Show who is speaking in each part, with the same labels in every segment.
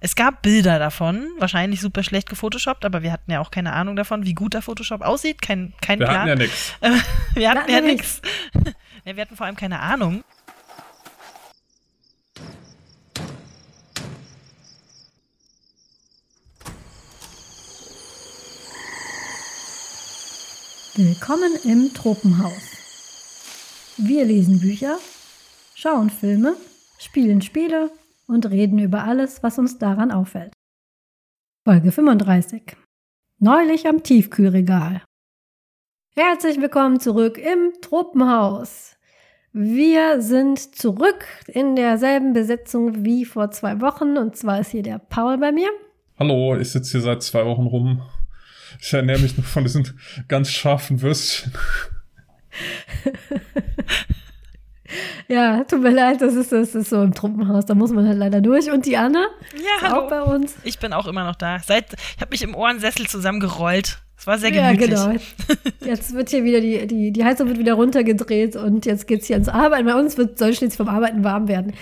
Speaker 1: Es gab Bilder davon, wahrscheinlich super schlecht gefotoshoppt, aber wir hatten ja auch keine Ahnung davon, wie gut der Photoshop aussieht. Kein, kein
Speaker 2: Wir
Speaker 1: Plan.
Speaker 2: hatten ja nichts.
Speaker 1: wir hatten ja nichts. Ja, wir hatten vor allem keine Ahnung.
Speaker 3: Willkommen im Tropenhaus. Wir lesen Bücher, schauen Filme, spielen Spiele und reden über alles, was uns daran auffällt. Folge 35. Neulich am Tiefkühlregal. Herzlich willkommen zurück im Tropenhaus. Wir sind zurück in derselben Besetzung wie vor zwei Wochen und zwar ist hier der Paul bei mir.
Speaker 2: Hallo, ich sitze hier seit zwei Wochen rum. Ich ernähre mich noch von diesen ganz scharfen Würstchen.
Speaker 3: Ja, tut mir leid, das ist, das ist so im Truppenhaus, da muss man halt leider durch. Und die Anna
Speaker 1: Ja,
Speaker 3: ist auch bei uns.
Speaker 1: Ich bin auch immer noch da. Seit, ich habe mich im Ohrensessel zusammengerollt. Es war sehr
Speaker 3: Ja,
Speaker 1: gemütlich.
Speaker 3: genau. Jetzt wird hier wieder die, die, die Heizung wird wieder runtergedreht und jetzt geht's hier ans Arbeiten. Bei uns wird, soll schließlich vom Arbeiten warm werden.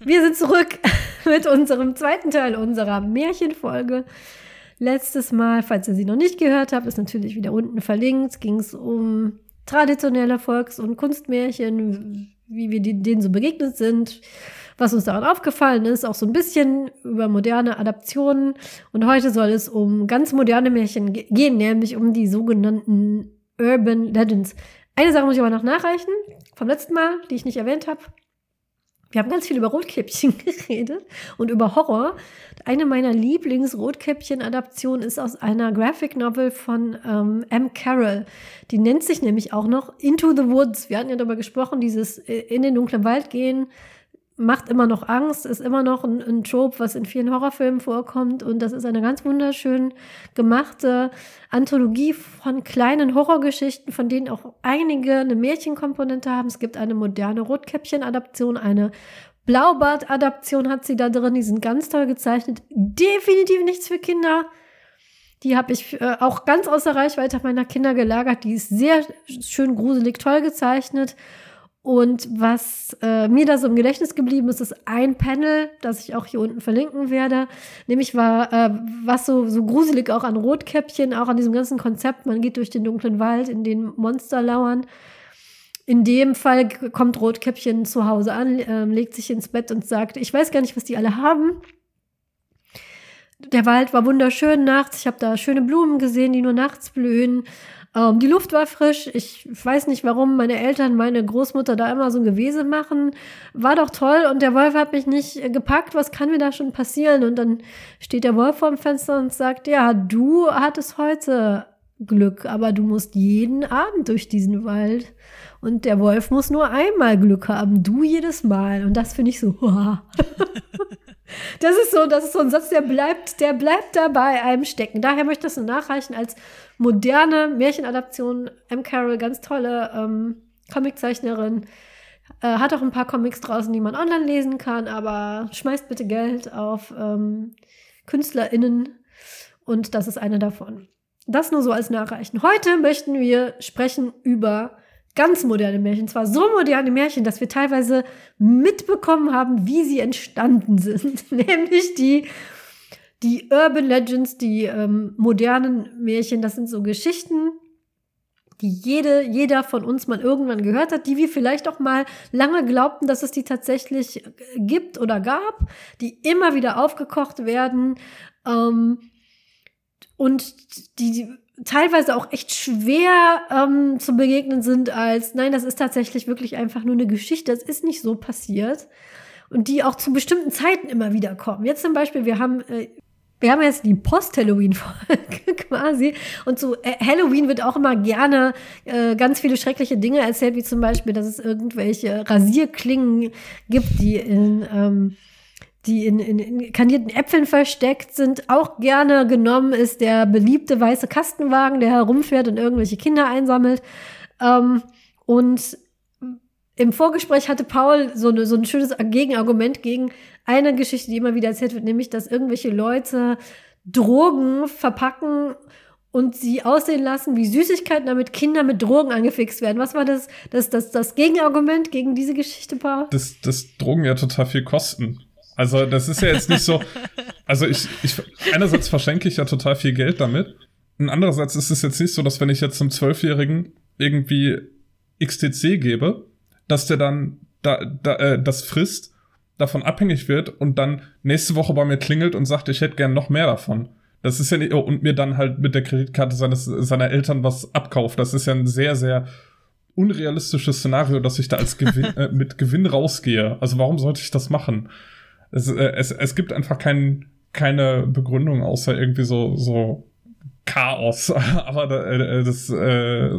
Speaker 3: Wir sind zurück mit unserem zweiten Teil unserer Märchenfolge. Letztes Mal, falls ihr sie noch nicht gehört habt, ist natürlich wieder unten verlinkt, ging es um traditionelle Volks- und Kunstmärchen, wie wir denen so begegnet sind, was uns daran aufgefallen ist, auch so ein bisschen über moderne Adaptionen. Und heute soll es um ganz moderne Märchen ge- gehen, nämlich um die sogenannten Urban Legends. Eine Sache muss ich aber noch nachreichen, vom letzten Mal, die ich nicht erwähnt habe. Wir haben ganz viel über Rotkäppchen geredet und über Horror. Eine meiner Lieblings-Rotkäppchen-Adaptionen ist aus einer Graphic Novel von ähm, M. Carroll. Die nennt sich nämlich auch noch Into the Woods. Wir hatten ja darüber gesprochen, dieses äh, in den dunklen Wald gehen macht immer noch Angst, ist immer noch ein, ein Trope, was in vielen Horrorfilmen vorkommt. Und das ist eine ganz wunderschön gemachte Anthologie von kleinen Horrorgeschichten, von denen auch einige eine Märchenkomponente haben. Es gibt eine moderne Rotkäppchen-Adaption, eine Blaubart-Adaption hat sie da drin. Die sind ganz toll gezeichnet. Definitiv nichts für Kinder. Die habe ich äh, auch ganz außer Reichweite meiner Kinder gelagert. Die ist sehr schön gruselig, toll gezeichnet. Und was äh, mir da so im Gedächtnis geblieben ist, ist ein Panel, das ich auch hier unten verlinken werde. Nämlich war, äh, was so, so gruselig auch an Rotkäppchen, auch an diesem ganzen Konzept. Man geht durch den dunklen Wald, in den Monster lauern. In dem Fall kommt Rotkäppchen zu Hause an, ähm, legt sich ins Bett und sagt, ich weiß gar nicht, was die alle haben. Der Wald war wunderschön nachts. Ich habe da schöne Blumen gesehen, die nur nachts blühen. Ähm, die Luft war frisch. Ich weiß nicht, warum meine Eltern, meine Großmutter da immer so ein Gewese machen. War doch toll. Und der Wolf hat mich nicht gepackt. Was kann mir da schon passieren? Und dann steht der Wolf vor dem Fenster und sagt, ja, du hattest heute Glück, aber du musst jeden Abend durch diesen Wald. Und der Wolf muss nur einmal Glück haben, du jedes Mal. Und das finde ich so, wow. Das ist so, das ist so ein Satz, der bleibt, der bleibt da bei einem stecken. Daher möchte ich das nur nachreichen als moderne Märchenadaption. M. Carroll, ganz tolle ähm, Comiczeichnerin. Äh, hat auch ein paar Comics draußen, die man online lesen kann, aber schmeißt bitte Geld auf ähm, KünstlerInnen und das ist eine davon. Das nur so als Nachreichen. Heute möchten wir sprechen über ganz moderne Märchen. Zwar so moderne Märchen, dass wir teilweise mitbekommen haben, wie sie entstanden sind. Nämlich die, die Urban Legends, die ähm, modernen Märchen. Das sind so Geschichten, die jede, jeder von uns mal irgendwann gehört hat, die wir vielleicht auch mal lange glaubten, dass es die tatsächlich gibt oder gab, die immer wieder aufgekocht werden ähm, und die, die teilweise auch echt schwer ähm, zu begegnen sind als, nein, das ist tatsächlich wirklich einfach nur eine Geschichte, das ist nicht so passiert. Und die auch zu bestimmten Zeiten immer wieder kommen. Jetzt zum Beispiel, wir haben, äh, wir haben jetzt die Post-Halloween-Folge quasi. Und zu äh, Halloween wird auch immer gerne äh, ganz viele schreckliche Dinge erzählt, wie zum Beispiel, dass es irgendwelche Rasierklingen gibt, die in ähm, die in, in, in kandierten Äpfeln versteckt sind, auch gerne genommen ist der beliebte weiße Kastenwagen, der herumfährt und irgendwelche Kinder einsammelt. Ähm, und im Vorgespräch hatte Paul so, eine, so ein schönes Gegenargument gegen eine Geschichte, die immer wieder erzählt wird, nämlich, dass irgendwelche Leute Drogen verpacken und sie aussehen lassen wie Süßigkeiten, damit Kinder mit Drogen angefixt werden. Was war das, das, das, das Gegenargument gegen diese Geschichte, Paul?
Speaker 2: Dass, dass Drogen ja total viel kosten. Also das ist ja jetzt nicht so. Also ich, ich einerseits verschenke ich ja total viel Geld damit. Und andererseits ist es jetzt nicht so, dass wenn ich jetzt zum Zwölfjährigen irgendwie XTC gebe, dass der dann da, da, äh, das frisst, davon abhängig wird und dann nächste Woche bei mir klingelt und sagt, ich hätte gern noch mehr davon. Das ist ja nicht, und mir dann halt mit der Kreditkarte seines, seiner Eltern was abkauft. Das ist ja ein sehr, sehr unrealistisches Szenario, dass ich da als Gewinn, äh, mit Gewinn rausgehe. Also warum sollte ich das machen? Es, äh, es, es gibt einfach kein, keine Begründung, außer irgendwie so, so Chaos. Aber äh, das, äh,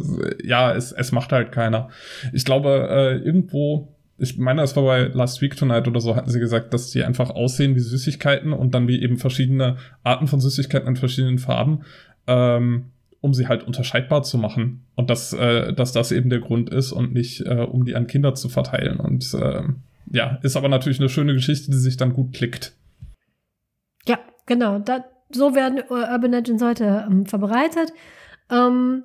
Speaker 2: ja, es, es macht halt keiner. Ich glaube, äh, irgendwo ich meine, es war bei Last Week Tonight oder so, hatten sie gesagt, dass die einfach aussehen wie Süßigkeiten und dann wie eben verschiedene Arten von Süßigkeiten in verschiedenen Farben, ähm, um sie halt unterscheidbar zu machen. Und dass, äh, dass das eben der Grund ist und nicht, äh, um die an Kinder zu verteilen. Und äh, ja, ist aber natürlich eine schöne Geschichte, die sich dann gut klickt.
Speaker 3: Ja, genau. Da, so werden Urban Legends heute ähm, verbreitet. Ähm,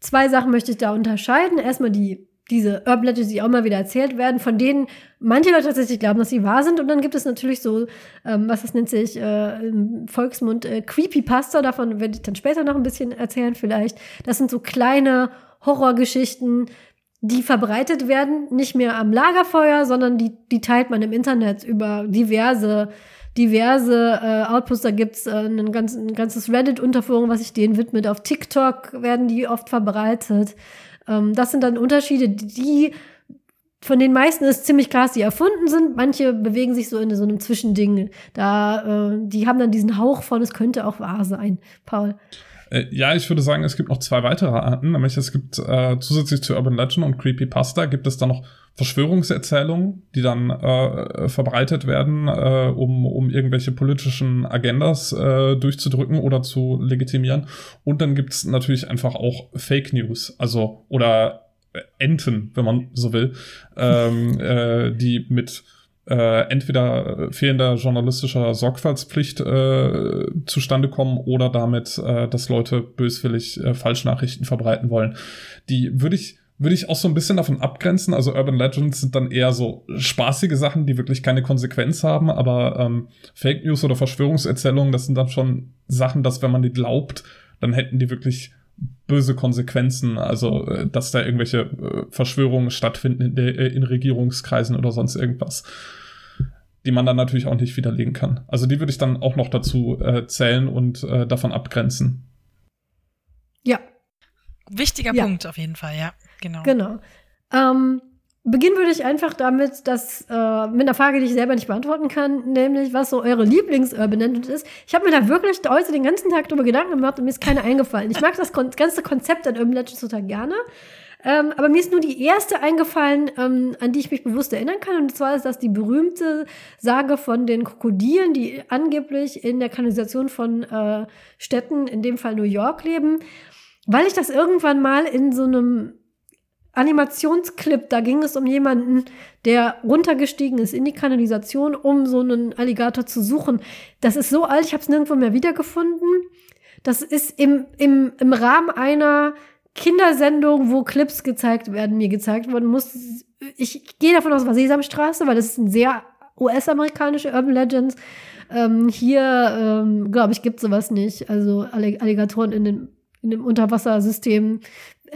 Speaker 3: zwei Sachen möchte ich da unterscheiden. Erstmal die diese Urban Legends, die auch mal wieder erzählt werden, von denen manche Leute tatsächlich glauben, dass sie wahr sind. Und dann gibt es natürlich so, ähm, was das nennt sich äh, im Volksmund, äh, Creepypasta. Davon werde ich dann später noch ein bisschen erzählen vielleicht. Das sind so kleine Horrorgeschichten, die verbreitet werden, nicht mehr am Lagerfeuer, sondern die, die teilt man im Internet über diverse diverse äh, Outputs. Da gibt's äh, ein, ganz, ein ganzes Reddit-Unterforum, was sich denen widmet. Auf TikTok werden die oft verbreitet. Ähm, das sind dann Unterschiede, die von den meisten ist ziemlich klar, dass die erfunden sind. Manche bewegen sich so in so einem Zwischending. Da, äh, die haben dann diesen Hauch von, es könnte auch wahr sein. Paul.
Speaker 2: Äh, ja, ich würde sagen, es gibt noch zwei weitere Arten. Nämlich es gibt äh, zusätzlich zu Urban Legend und Creepypasta gibt es dann noch Verschwörungserzählungen, die dann äh, verbreitet werden, äh, um, um irgendwelche politischen Agendas äh, durchzudrücken oder zu legitimieren. Und dann gibt's natürlich einfach auch Fake News, also oder Enten, wenn man so will, ähm, äh, die mit äh, entweder fehlender journalistischer Sorgfaltspflicht äh, zustande kommen oder damit, äh, dass Leute böswillig äh, Falschnachrichten verbreiten wollen. Die würde ich würde ich auch so ein bisschen davon abgrenzen. Also Urban Legends sind dann eher so spaßige Sachen, die wirklich keine Konsequenz haben, aber ähm, Fake News oder Verschwörungserzählungen, das sind dann schon Sachen, dass wenn man die glaubt, dann hätten die wirklich böse Konsequenzen, also äh, dass da irgendwelche äh, Verschwörungen stattfinden in, der, äh, in Regierungskreisen oder sonst irgendwas, die man dann natürlich auch nicht widerlegen kann. Also die würde ich dann auch noch dazu äh, zählen und äh, davon abgrenzen.
Speaker 3: Ja.
Speaker 1: Wichtiger ja. Punkt auf jeden Fall, ja. Genau.
Speaker 3: Genau. Ähm, beginnen würde ich einfach damit, dass äh, mit einer Frage, die ich selber nicht beantworten kann, nämlich was so eure Lieblings-Urban Legend ist. Ich habe mir da wirklich heute den ganzen Tag drüber Gedanken gemacht und mir ist keine eingefallen. Ich mag das kon ganze Konzept an Urban Legends total gerne. Ähm, aber mir ist nur die erste eingefallen, ähm, an die ich mich bewusst erinnern kann. Und zwar ist das die berühmte Sage von den Krokodilen, die angeblich in der Kanalisation von äh, Städten, in dem Fall New York, leben. Weil ich das irgendwann mal in so einem Animationsclip, da ging es um jemanden, der runtergestiegen ist in die Kanalisation, um so einen Alligator zu suchen. Das ist so alt, ich habe es nirgendwo mehr wiedergefunden. Das ist im, im, im Rahmen einer Kindersendung, wo Clips gezeigt werden, mir gezeigt worden muss. Ich gehe davon aus, war Sesamstraße, weil das ist ein sehr US-amerikanische Urban Legends. Ähm, hier, ähm, glaube ich, gibt sowas nicht. Also Alligatoren in, den, in dem Unterwassersystem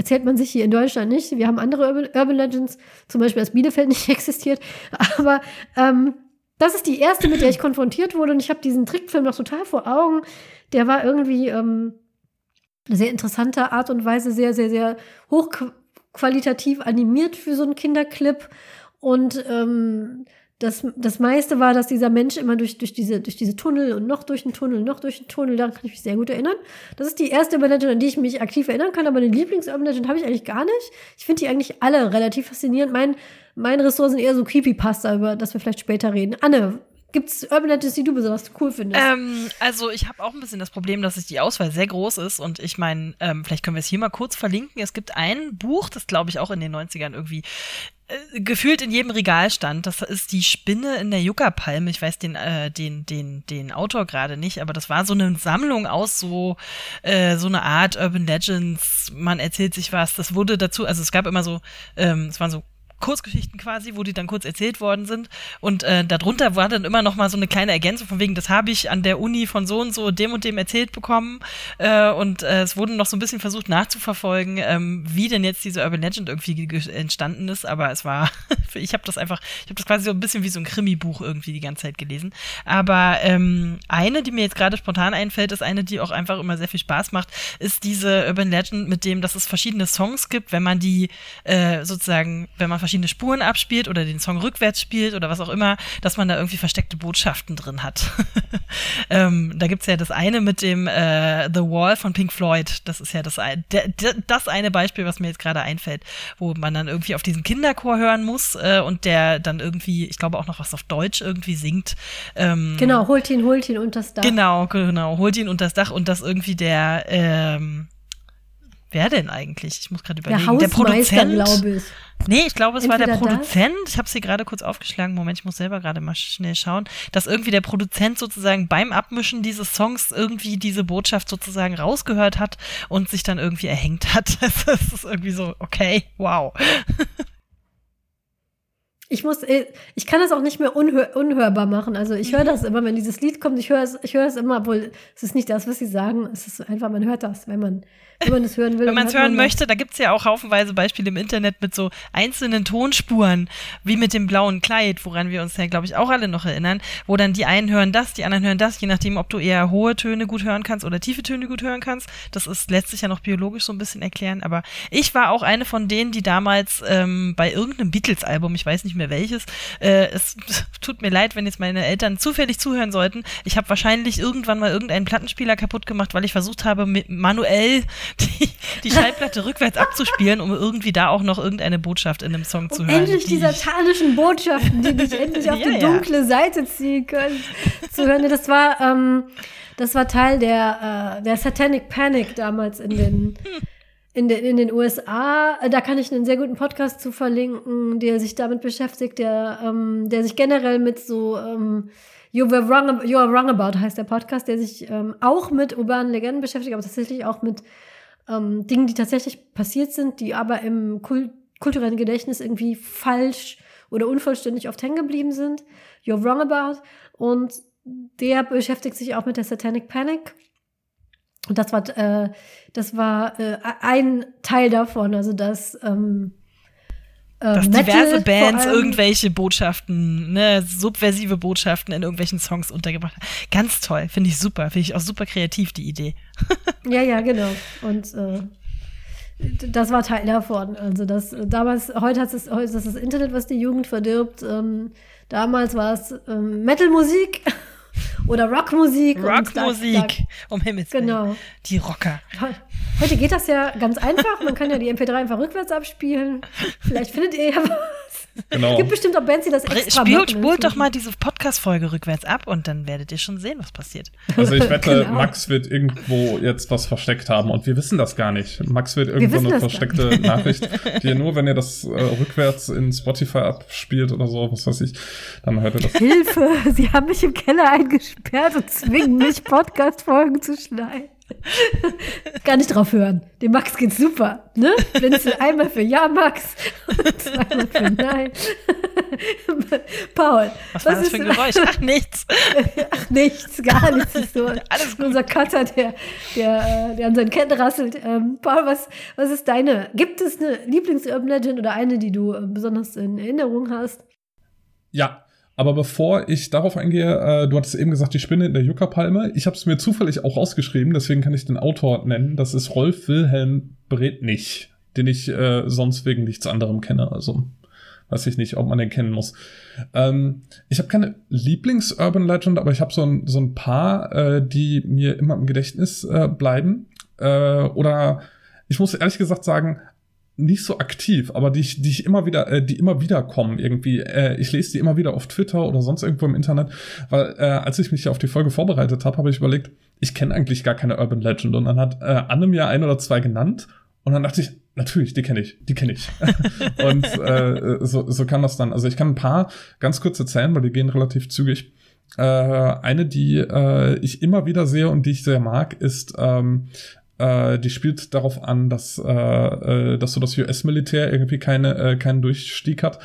Speaker 3: erzählt man sich hier in Deutschland nicht. Wir haben andere Urban, Legends, zum Beispiel, dass Bielefeld nicht existiert. Aber ähm, das ist die erste, mit der ich konfrontiert wurde. Und ich habe diesen Trickfilm noch total vor Augen. Der war irgendwie ähm, eine sehr interessante Art und Weise, sehr, sehr, sehr hochqualitativ animiert für so einen Kinderclip. Und ähm, das, das meiste war, dass dieser Mensch immer durch, durch, diese, durch diese Tunnel und noch durch den Tunnel, noch durch den Tunnel, daran kann ich mich sehr gut erinnern. Das ist die erste Urban Legend, an die ich mich aktiv erinnern kann, aber eine Lieblings-Urban Legend habe ich eigentlich gar nicht. Ich finde die eigentlich alle relativ faszinierend. Mein, mein Ressort sind eher so Creepypasta, über das wir vielleicht später reden. Anne, Gibt es Urban Legends, die du besonders cool findest?
Speaker 1: Ähm, also ich habe auch ein bisschen das Problem, dass die Auswahl sehr groß ist und ich meine, ähm, vielleicht können wir es hier mal kurz verlinken. Es gibt ein Buch, das glaube ich auch in den 90ern irgendwie gefühlt in jedem Regal stand. Das ist die Spinne in der Yucca-Palme. Ich weiß den, äh, den, den, den Autor gerade nicht, aber das war so eine Sammlung aus so, äh, so eine Art Urban Legends. Man erzählt sich was. Das wurde dazu, also es gab immer so, ähm, es waren so Kurzgeschichten quasi, wo die dann kurz erzählt worden sind. Und äh, darunter war dann immer noch mal so eine kleine Ergänzung von wegen, das habe ich an der Uni von so und so dem und dem erzählt bekommen. Äh, und äh, es wurde noch so ein bisschen versucht nachzuverfolgen, ähm, wie denn jetzt diese Urban Legend irgendwie entstanden ist. Aber es war, ich habe das einfach, ich habe das quasi so ein bisschen wie so ein Krimi-Buch irgendwie die ganze Zeit gelesen. Aber ähm, eine, die mir jetzt gerade spontan einfällt, ist eine, die auch einfach immer sehr viel Spaß macht, ist diese Urban Legend mit dem, dass es verschiedene Songs gibt, wenn man die äh, sozusagen, wenn man verschiedene Spuren abspielt oder den Song rückwärts spielt oder was auch immer, dass man da irgendwie versteckte Botschaften drin hat. ähm, da gibt's ja das eine mit dem äh, The Wall von Pink Floyd. Das ist ja das, das eine Beispiel, was mir jetzt gerade einfällt, wo man dann irgendwie auf diesen Kinderchor hören muss äh, und der dann irgendwie, ich glaube auch noch was auf Deutsch irgendwie singt.
Speaker 3: Ähm, genau, holt ihn, holt ihn unter das Dach.
Speaker 1: Genau, genau, holt ihn unter das Dach und das irgendwie der ähm, Wer denn eigentlich? Ich muss gerade überlegen.
Speaker 3: Der, der Produzent, glaube ich.
Speaker 1: Nee, ich glaube, es Entweder war der Produzent. Das? Ich habe sie gerade kurz aufgeschlagen. Moment, ich muss selber gerade mal schnell schauen, dass irgendwie der Produzent sozusagen beim Abmischen dieses Songs irgendwie diese Botschaft sozusagen rausgehört hat und sich dann irgendwie erhängt hat. Das ist irgendwie so, okay, wow.
Speaker 3: Ich muss, äh, ich kann das auch nicht mehr unhör unhörbar machen. Also ich höre mhm. das immer, wenn dieses Lied kommt, ich höre es, ich höre es immer, obwohl es ist nicht das, was sie sagen. Es ist einfach, man hört das, wenn man wenn man es hören will.
Speaker 1: Wenn man es hören möchte, da gibt es ja auch haufenweise Beispiele im Internet mit so einzelnen Tonspuren, wie mit dem blauen Kleid, woran wir uns ja, glaube ich, auch alle noch erinnern, wo dann die einen hören das, die anderen hören das, je nachdem, ob du eher hohe Töne gut hören kannst oder tiefe Töne gut hören kannst. Das ist letztlich ja noch biologisch so ein bisschen erklären, aber ich war auch eine von denen, die damals ähm, bei irgendeinem Beatles-Album, ich weiß nicht mehr welches, äh, es tut mir leid, wenn jetzt meine Eltern zufällig zuhören sollten. Ich habe wahrscheinlich irgendwann mal irgendeinen Plattenspieler kaputt gemacht, weil ich versucht habe, manuell die, die Schallplatte rückwärts abzuspielen, um irgendwie da auch noch irgendeine Botschaft in einem Song zu um hören.
Speaker 3: Endlich die satanischen Botschaften, die dich endlich auf ja, die dunkle ja. Seite ziehen können, zu hören. Das war, ähm, das war Teil der, äh, der Satanic Panic damals in den. In den, in den USA, da kann ich einen sehr guten Podcast zu verlinken, der sich damit beschäftigt, der, ähm, der sich generell mit so ähm, You Were Wrong, You Are Wrong About heißt der Podcast, der sich ähm, auch mit urbanen Legenden beschäftigt, aber tatsächlich auch mit ähm, Dingen, die tatsächlich passiert sind, die aber im Kult kulturellen Gedächtnis irgendwie falsch oder unvollständig oft hängen geblieben sind. You're wrong about. Und der beschäftigt sich auch mit der Satanic Panic. Und das war, äh, das war äh, ein Teil davon, also das ähm,
Speaker 1: äh, dass Metal diverse Bands irgendwelche Botschaften, ne, subversive Botschaften in irgendwelchen Songs untergebracht haben. Ganz toll, finde ich super, finde ich auch super kreativ, die Idee.
Speaker 3: ja, ja, genau. Und äh, das war Teil davon. Also das damals, heute hat es, heute ist das, das Internet, was die Jugend verdirbt. Ähm, damals war es ähm, Metal-Musik. Oder Rockmusik.
Speaker 1: Rockmusik, um Himmels
Speaker 3: Willen. Genau.
Speaker 1: Die Rocker.
Speaker 3: Heute geht das ja ganz einfach. Man kann ja die MP3 einfach rückwärts abspielen. Vielleicht findet ihr ja was. Genau. Gibt bestimmt auch Bands, die das extra
Speaker 1: Spielt, Spult doch mal diese Podcast-Folge rückwärts ab und dann werdet ihr schon sehen, was passiert.
Speaker 2: Also ich wette, genau. Max wird irgendwo jetzt was versteckt haben und wir wissen das gar nicht. Max wird irgendwo eine versteckte Nachricht, die ihr nur, wenn ihr das äh, rückwärts in Spotify abspielt oder so, was weiß ich, dann hört ihr das.
Speaker 3: Hilfe! Sie haben mich im Keller eingesperrt und zwingen mich, Podcast-Folgen zu schneiden. Gar nicht drauf hören. Dem Max geht's super. Ne? Blinzel einmal für Ja, Max. zweimal für Nein. Paul.
Speaker 1: Was, was war das für ein Geräusch? Ach, nichts.
Speaker 3: Ach, nichts. Gar nichts. Ist so Alles gut. Unser Cutter, der, der, der an seinen Ketten rasselt. Ähm, Paul, was, was ist deine? Gibt es eine Lieblings-Urban Legend oder eine, die du äh, besonders in Erinnerung hast?
Speaker 2: Ja, aber bevor ich darauf eingehe, äh, du hattest eben gesagt, die Spinne in der Juckerpalme. Ich habe es mir zufällig auch rausgeschrieben, deswegen kann ich den Autor nennen. Das ist Rolf Wilhelm Bretnich, den ich äh, sonst wegen nichts anderem kenne. Also weiß ich nicht, ob man den kennen muss. Ähm, ich habe keine Lieblings-Urban Legend, aber ich habe so ein, so ein paar, äh, die mir immer im Gedächtnis äh, bleiben. Äh, oder ich muss ehrlich gesagt sagen, nicht so aktiv, aber die ich, die ich immer wieder, äh, die immer wieder kommen irgendwie. Äh, ich lese die immer wieder auf Twitter oder sonst irgendwo im Internet, weil äh, als ich mich auf die Folge vorbereitet habe, habe ich überlegt, ich kenne eigentlich gar keine Urban Legend und dann hat äh, Anne mir ein oder zwei genannt und dann dachte ich, natürlich, die kenne ich, die kenne ich. und äh, so, so kann das dann. Also ich kann ein paar ganz kurz erzählen, weil die gehen relativ zügig. Äh, eine, die äh, ich immer wieder sehe und die ich sehr mag, ist ähm, Äh, die spielt darauf an, dass, äh, äh, dass so das US-Militär irgendwie keine, äh, keinen Durchstieg hat.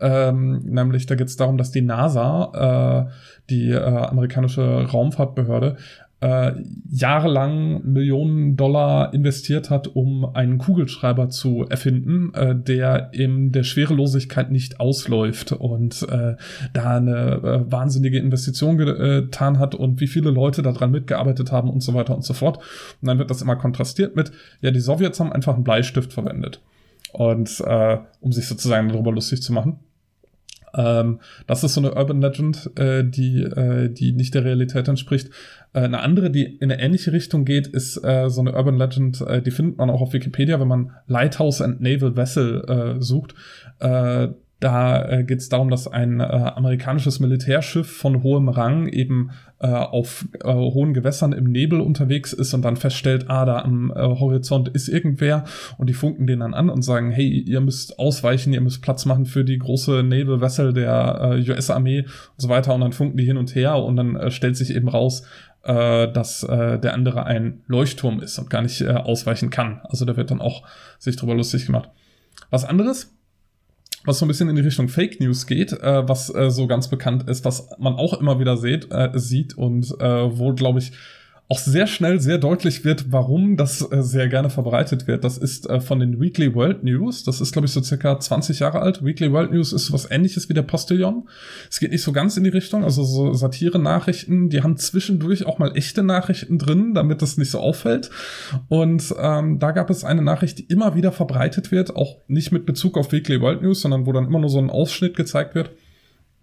Speaker 2: Ähm, nämlich da geht es darum, dass die NASA, äh, die äh, amerikanische Raumfahrtbehörde, äh, jahrelang Millionen Dollar investiert hat, um einen Kugelschreiber zu erfinden, äh, der in der Schwerelosigkeit nicht ausläuft und äh, da eine äh, wahnsinnige Investition getan hat und wie viele Leute daran mitgearbeitet haben und so weiter und so fort. Und dann wird das immer kontrastiert mit, ja, die Sowjets haben einfach einen Bleistift verwendet. Und äh, um sich sozusagen darüber lustig zu machen. Ähm, das ist so eine Urban Legend, äh, die, äh, die nicht der Realität entspricht. Äh, eine andere, die in eine ähnliche Richtung geht, ist äh, so eine Urban Legend, äh, die findet man auch auf Wikipedia, wenn man Lighthouse and Naval Vessel äh, sucht. Äh, da äh, geht es darum, dass ein äh, amerikanisches Militärschiff von hohem Rang eben äh, auf äh, hohen Gewässern im Nebel unterwegs ist und dann feststellt, ah, da am äh, Horizont ist irgendwer und die funken den dann an und sagen, hey, ihr müsst ausweichen, ihr müsst Platz machen für die große Naval Vessel der äh, US-Armee und so weiter und dann funken die hin und her und dann stellt sich eben raus, dass äh, der andere ein Leuchtturm ist und gar nicht äh, ausweichen kann. Also da wird dann auch sich drüber lustig gemacht. Was anderes, was so ein bisschen in die Richtung Fake News geht, äh, was äh, so ganz bekannt ist, was man auch immer wieder seht, äh, sieht und äh, wo, glaube ich, auch sehr schnell sehr deutlich wird, warum das äh, sehr gerne verbreitet wird. Das ist äh, von den Weekly World News. Das ist, glaube ich, so circa 20 Jahre alt. Weekly World News ist was ähnliches wie der Postillon. Es geht nicht so ganz in die Richtung, also so Satire-Nachrichten, die haben zwischendurch auch mal echte Nachrichten drin, damit das nicht so auffällt. Und ähm, da gab es eine Nachricht, die immer wieder verbreitet wird, auch nicht mit Bezug auf Weekly World News, sondern wo dann immer nur so ein Ausschnitt gezeigt wird,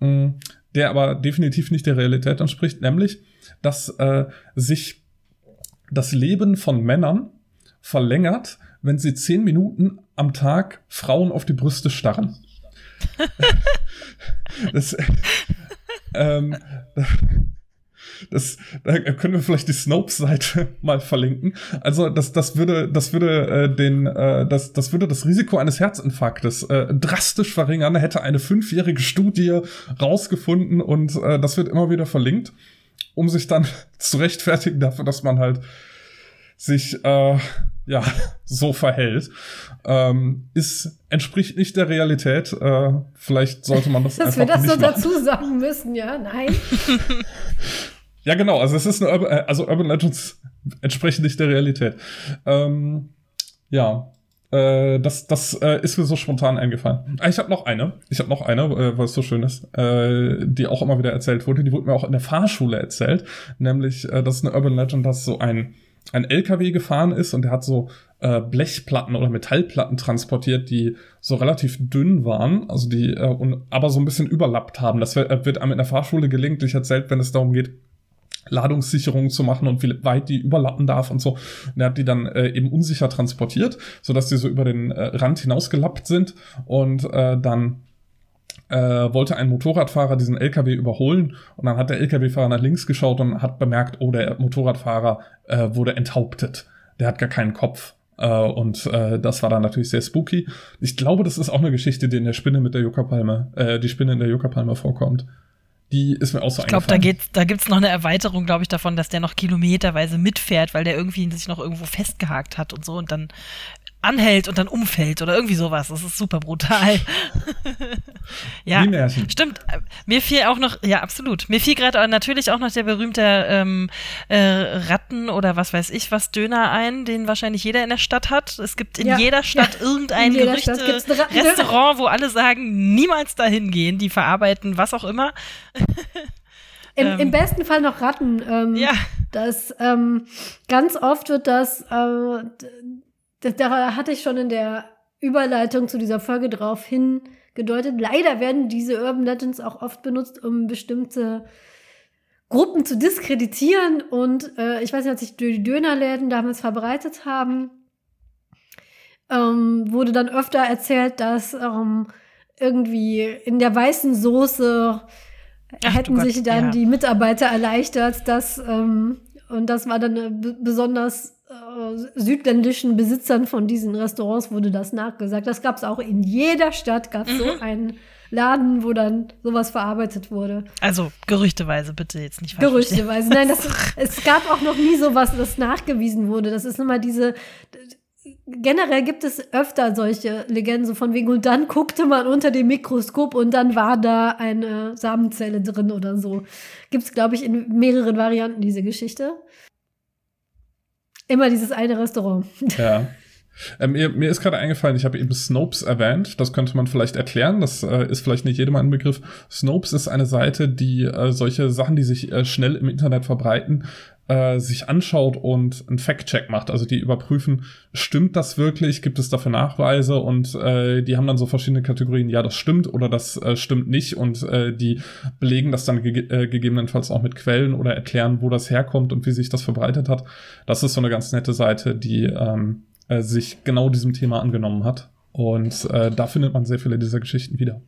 Speaker 2: mh, mm, der aber definitiv nicht der Realität entspricht, nämlich dass äh, sich das Leben von Männern verlängert, wenn sie zehn Minuten am Tag Frauen auf die Brüste starren. das, ähm, das, da können wir vielleicht die Snopes-Seite mal verlinken. Also das, das würde, das würde äh, den, äh, das, das würde das Risiko eines Herzinfarktes äh, drastisch verringern. Hätte eine fünfjährige Studie rausgefunden und äh, das wird immer wieder verlinkt um sich dann zu rechtfertigen dafür, dass man halt sich äh, ja so verhält, ähm, ist entspricht nicht der Realität. Äh, vielleicht sollte man das
Speaker 3: dass
Speaker 2: einfach
Speaker 3: wir das
Speaker 2: nicht
Speaker 3: so
Speaker 2: machen.
Speaker 3: dazu sagen müssen, ja, nein.
Speaker 2: Ja, genau. Also es ist eine Urban, äh, also Urban Legends entsprechen nicht der Realität. Ähm, ja, äh, das, das äh, ist mir so spontan eingefallen. Ah, ich habe noch eine. Ich habe noch eine, äh, weil es so schön ist, äh, die auch immer wieder erzählt wurde. Die wurde mir auch in der Fahrschule erzählt. Nämlich, äh, das ist eine Urban Legend, dass so ein, ein LKW gefahren ist und der hat so äh, Blechplatten oder Metallplatten transportiert, die so relativ dünn waren, also die äh, und, aber so ein bisschen überlappt haben. Das wird, wird einem in der Fahrschule gelegentlich erzählt, wenn es darum geht, Ladungssicherung zu machen und wie weit die überlappen darf und so. Und er hat die dann äh, eben unsicher transportiert, so dass die so über den äh, Rand hinausgelappt sind und äh, dann äh, wollte ein Motorradfahrer diesen LKW überholen und dann hat der LKW-Fahrer nach links geschaut und hat bemerkt, oh, der Motorradfahrer äh, wurde enthauptet. Der hat gar keinen Kopf. Äh, und äh, das war dann natürlich sehr spooky. Ich glaube, das ist auch eine Geschichte, die in der Spinne mit der Yucca-Palme, äh, die Spinne in der Yucca-Palme vorkommt. Die ist mir auch so
Speaker 1: Ich glaube, da,
Speaker 2: eingefallen.
Speaker 1: geht, da gibt's noch eine Erweiterung, glaube ich, davon, dass der noch kilometerweise mitfährt, weil der irgendwie sich noch irgendwo festgehakt hat und so und dann anhält und dann umfällt oder irgendwie sowas. Das ist super brutal. ja, stimmt. Mir fiel auch noch, ja, absolut. Mir fiel gerade natürlich auch noch der berühmte ähm, äh, Ratten oder was weiß ich was Döner ein, den wahrscheinlich jeder in der Stadt hat. Es gibt in
Speaker 3: Ja,
Speaker 1: jeder Stadt
Speaker 3: ja.
Speaker 1: irgendein
Speaker 3: In jeder Stadt gibt's einen Rattendöner.
Speaker 1: Restaurant, wo alle sagen, niemals dahin gehen, die verarbeiten was auch immer.
Speaker 3: Im,
Speaker 1: Ähm.
Speaker 3: Im besten Fall noch Ratten. Ähm,
Speaker 1: Ja.
Speaker 3: Das ähm, ganz oft wird das, äh, d- da hatte ich schon in der Überleitung zu dieser Folge drauf hingedeutet. Leider werden diese Urban Legends auch oft benutzt, um bestimmte Gruppen zu diskreditieren. Und äh, ich weiß nicht, als sich die Dönerläden damals verbreitet haben, ähm, wurde dann öfter erzählt, dass ähm, irgendwie in der weißen Soße
Speaker 1: Ach,
Speaker 3: hätten
Speaker 1: Gott,
Speaker 3: sich dann
Speaker 1: ja.
Speaker 3: die Mitarbeiter erleichtert, dass ähm, und das war dann äh, besonders südländischen Besitzern von diesen Restaurants wurde das nachgesagt. Das gab es auch in jeder Stadt, gab es so
Speaker 1: Mhm.
Speaker 3: einen Laden, wo dann sowas verarbeitet wurde.
Speaker 1: Also gerüchteweise, bitte jetzt nicht falsch
Speaker 3: Gerüchteweise. Nein, das, es gab auch noch nie sowas, das nachgewiesen wurde. Das ist immer diese. Generell gibt es öfter solche Legenden, so von wegen, und dann guckte man unter dem Mikroskop und dann war da eine Samenzelle drin oder so. Gibt es, glaube ich, in mehreren Varianten diese Geschichte. Immer dieses eine Restaurant.
Speaker 2: Ja. Ähm, mir, mir, ist gerade eingefallen, ich habe eben Snopes erwähnt. Das könnte man vielleicht erklären. Das äh, ist vielleicht nicht jedem ein Begriff. Snopes ist eine Seite, die äh, solche Sachen, die sich äh, schnell im Internet verbreiten, äh, sich anschaut und einen Fact-Check macht. Also die überprüfen, stimmt das wirklich? Gibt es dafür Nachweise? Und äh, die haben dann so verschiedene Kategorien. Ja, das stimmt oder das äh, stimmt nicht. Und äh, die belegen das dann ge äh, gegebenenfalls auch mit Quellen oder erklären, wo das herkommt und wie sich das verbreitet hat. Das ist so eine ganz nette Seite, die ähm, äh, sich genau diesem Thema angenommen hat. Und äh, da findet man sehr viele dieser Geschichten wieder.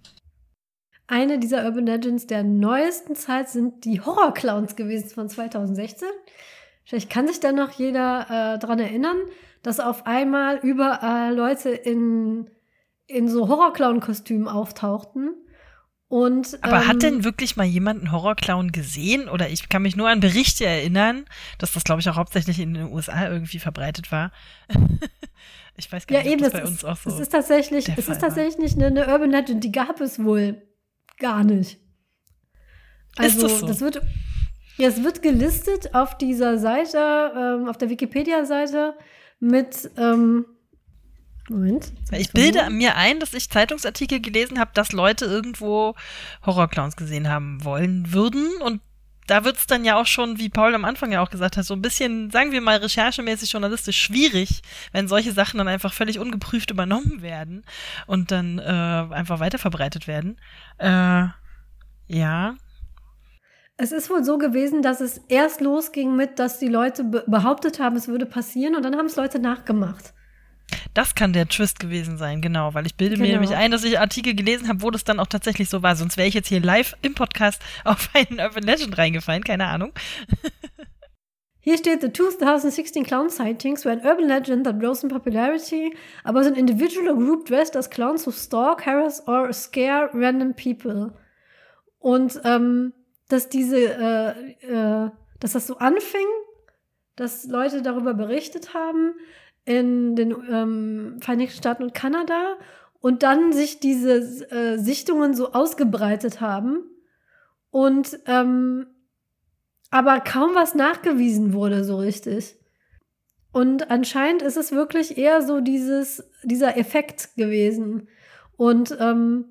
Speaker 3: Eine dieser Urban Legends der neuesten Zeit sind die Horror-Clowns gewesen von 2016. Vielleicht kann sich da noch jeder äh, dran erinnern, dass auf einmal überall Leute in, in so Horror-Clown-Kostümen auftauchten. Und,
Speaker 1: Aber ähm, hat denn wirklich mal jemand einen Horrorclown gesehen? Oder ich kann mich nur an Berichte erinnern, dass das, glaube ich, auch hauptsächlich in den USA irgendwie verbreitet war. ich weiß gar
Speaker 3: ja, nicht, ob das bei ist, uns auch so. Es ist tatsächlich, es ist tatsächlich eine, eine, Urban Legend, die gab es wohl gar nicht. Also, das, so? das, wird. Ja, es wird gelistet auf dieser Seite, ähm, auf der Wikipedia-Seite mit ähm,
Speaker 1: Moment. Ich bilde mir ein, dass ich Zeitungsartikel gelesen habe, dass Leute irgendwo Horrorclowns gesehen haben wollen würden. Und da wird es dann ja auch schon, wie Paul am Anfang ja auch gesagt hat, so ein bisschen, sagen wir mal, recherchemäßig journalistisch schwierig, wenn solche Sachen dann einfach völlig ungeprüft übernommen werden und dann äh, einfach weiterverbreitet werden. Äh, ja.
Speaker 3: Es ist wohl so gewesen, dass es erst losging mit, dass die Leute be behauptet haben, es würde passieren und dann haben es Leute nachgemacht.
Speaker 1: Das kann der Twist gewesen sein, genau, weil ich bilde genau. mir nämlich ein, dass ich Artikel gelesen habe, wo das dann auch tatsächlich so war. Sonst wäre ich jetzt hier live im Podcast auf einen Urban Legend reingefallen, keine Ahnung.
Speaker 3: Hier steht, the 2016 clown sightings were an urban legend that rose in popularity about an individual or group dressed as clowns who stalk, harass or scare random people. Und ähm, dass diese, äh, äh, dass das so anfing, dass Leute darüber berichtet haben, in den ähm, Vereinigten Staaten und Kanada und dann sich diese äh, Sichtungen so ausgebreitet haben und ähm, aber kaum was nachgewiesen wurde so richtig. Und anscheinend ist es wirklich eher so dieses, dieser Effekt gewesen. Und ähm,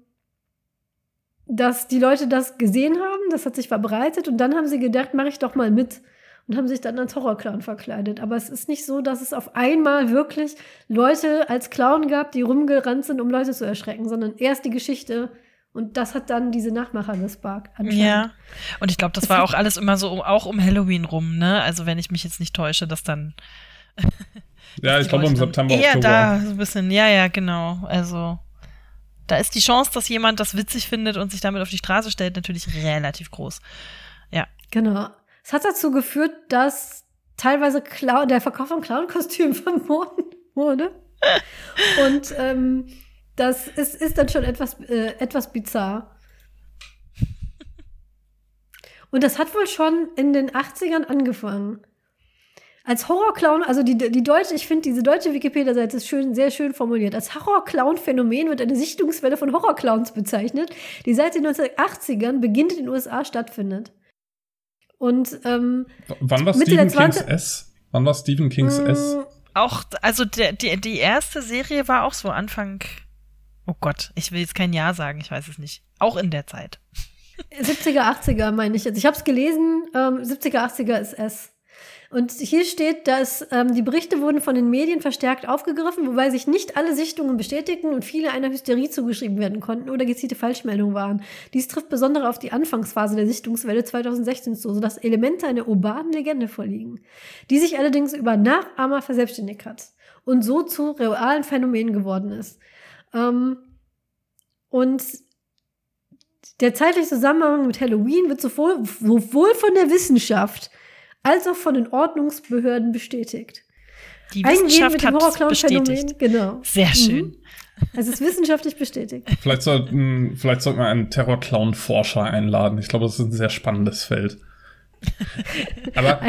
Speaker 3: dass die Leute das gesehen haben, das hat sich verbreitet und dann haben sie gedacht, mache ich doch mal mit und haben sich dann als Horrorclown verkleidet. Aber es ist nicht so, dass es auf einmal wirklich Leute als Clown gab, die rumgerannt sind, um Leute zu erschrecken, sondern erst die Geschichte und das hat dann diese Nachmacher gesparkt.
Speaker 1: Ja. Und ich glaube, das war auch alles immer so auch um Halloween rum, ne? Also wenn ich mich jetzt nicht täusche, dass dann.
Speaker 2: ja, ich glaube im September.
Speaker 1: Eher Oktober. da, so ein bisschen. Ja, ja, genau. Also da ist die Chance, dass jemand das witzig findet und sich damit auf die Straße stellt, natürlich relativ groß. Ja.
Speaker 3: Genau. Es hat dazu geführt, dass teilweise Clown, der Verkauf von Clown-Kostümen verboten wurde. Und ähm, das ist, ist dann schon etwas, äh, etwas bizarr. Und das hat wohl schon in den 80ern angefangen. Als Horrorclown, also die, die deutsche, ich finde diese deutsche Wikipedia-Seite ist schön, sehr schön formuliert. Als Horrorclown-Phänomen wird eine Sichtungswelle von Horrorclowns bezeichnet, die seit den 1980ern beginnt in den USA stattfindet. Und ähm,
Speaker 2: wann war Stephen Kings S? Wann war Stephen Kings mm, S?
Speaker 1: Auch, also der, die, die erste Serie war auch so Anfang. Oh Gott, ich will jetzt kein Jahr sagen, ich weiß es nicht. Auch in der Zeit.
Speaker 3: 70er, 80er meine ich jetzt. Ich habe es gelesen, ähm, 70er, 80er ist S. Und hier steht, dass ähm, die Berichte wurden von den Medien verstärkt aufgegriffen, wobei sich nicht alle Sichtungen bestätigten und viele einer Hysterie zugeschrieben werden konnten oder gezielte Falschmeldungen waren. Dies trifft besonders auf die Anfangsphase der Sichtungswelle 2016 zu, sodass Elemente einer urbanen Legende vorliegen, die sich allerdings über Nachahmer verselbstständigt hat und so zu realen Phänomenen geworden ist. Ähm, und der zeitliche Zusammenhang mit Halloween wird sowohl, sowohl von der Wissenschaft als auch von den Ordnungsbehörden bestätigt.
Speaker 1: Die
Speaker 3: Eingehen
Speaker 1: Wissenschaft
Speaker 3: mit dem
Speaker 1: hat bestätigt.
Speaker 3: Genau.
Speaker 1: Sehr schön.
Speaker 3: Mhm. Also es ist wissenschaftlich bestätigt.
Speaker 2: Vielleicht sollten, vielleicht sollten wir einen Terror-Clown-Forscher einladen. Ich glaube, das ist ein sehr spannendes Feld. aber,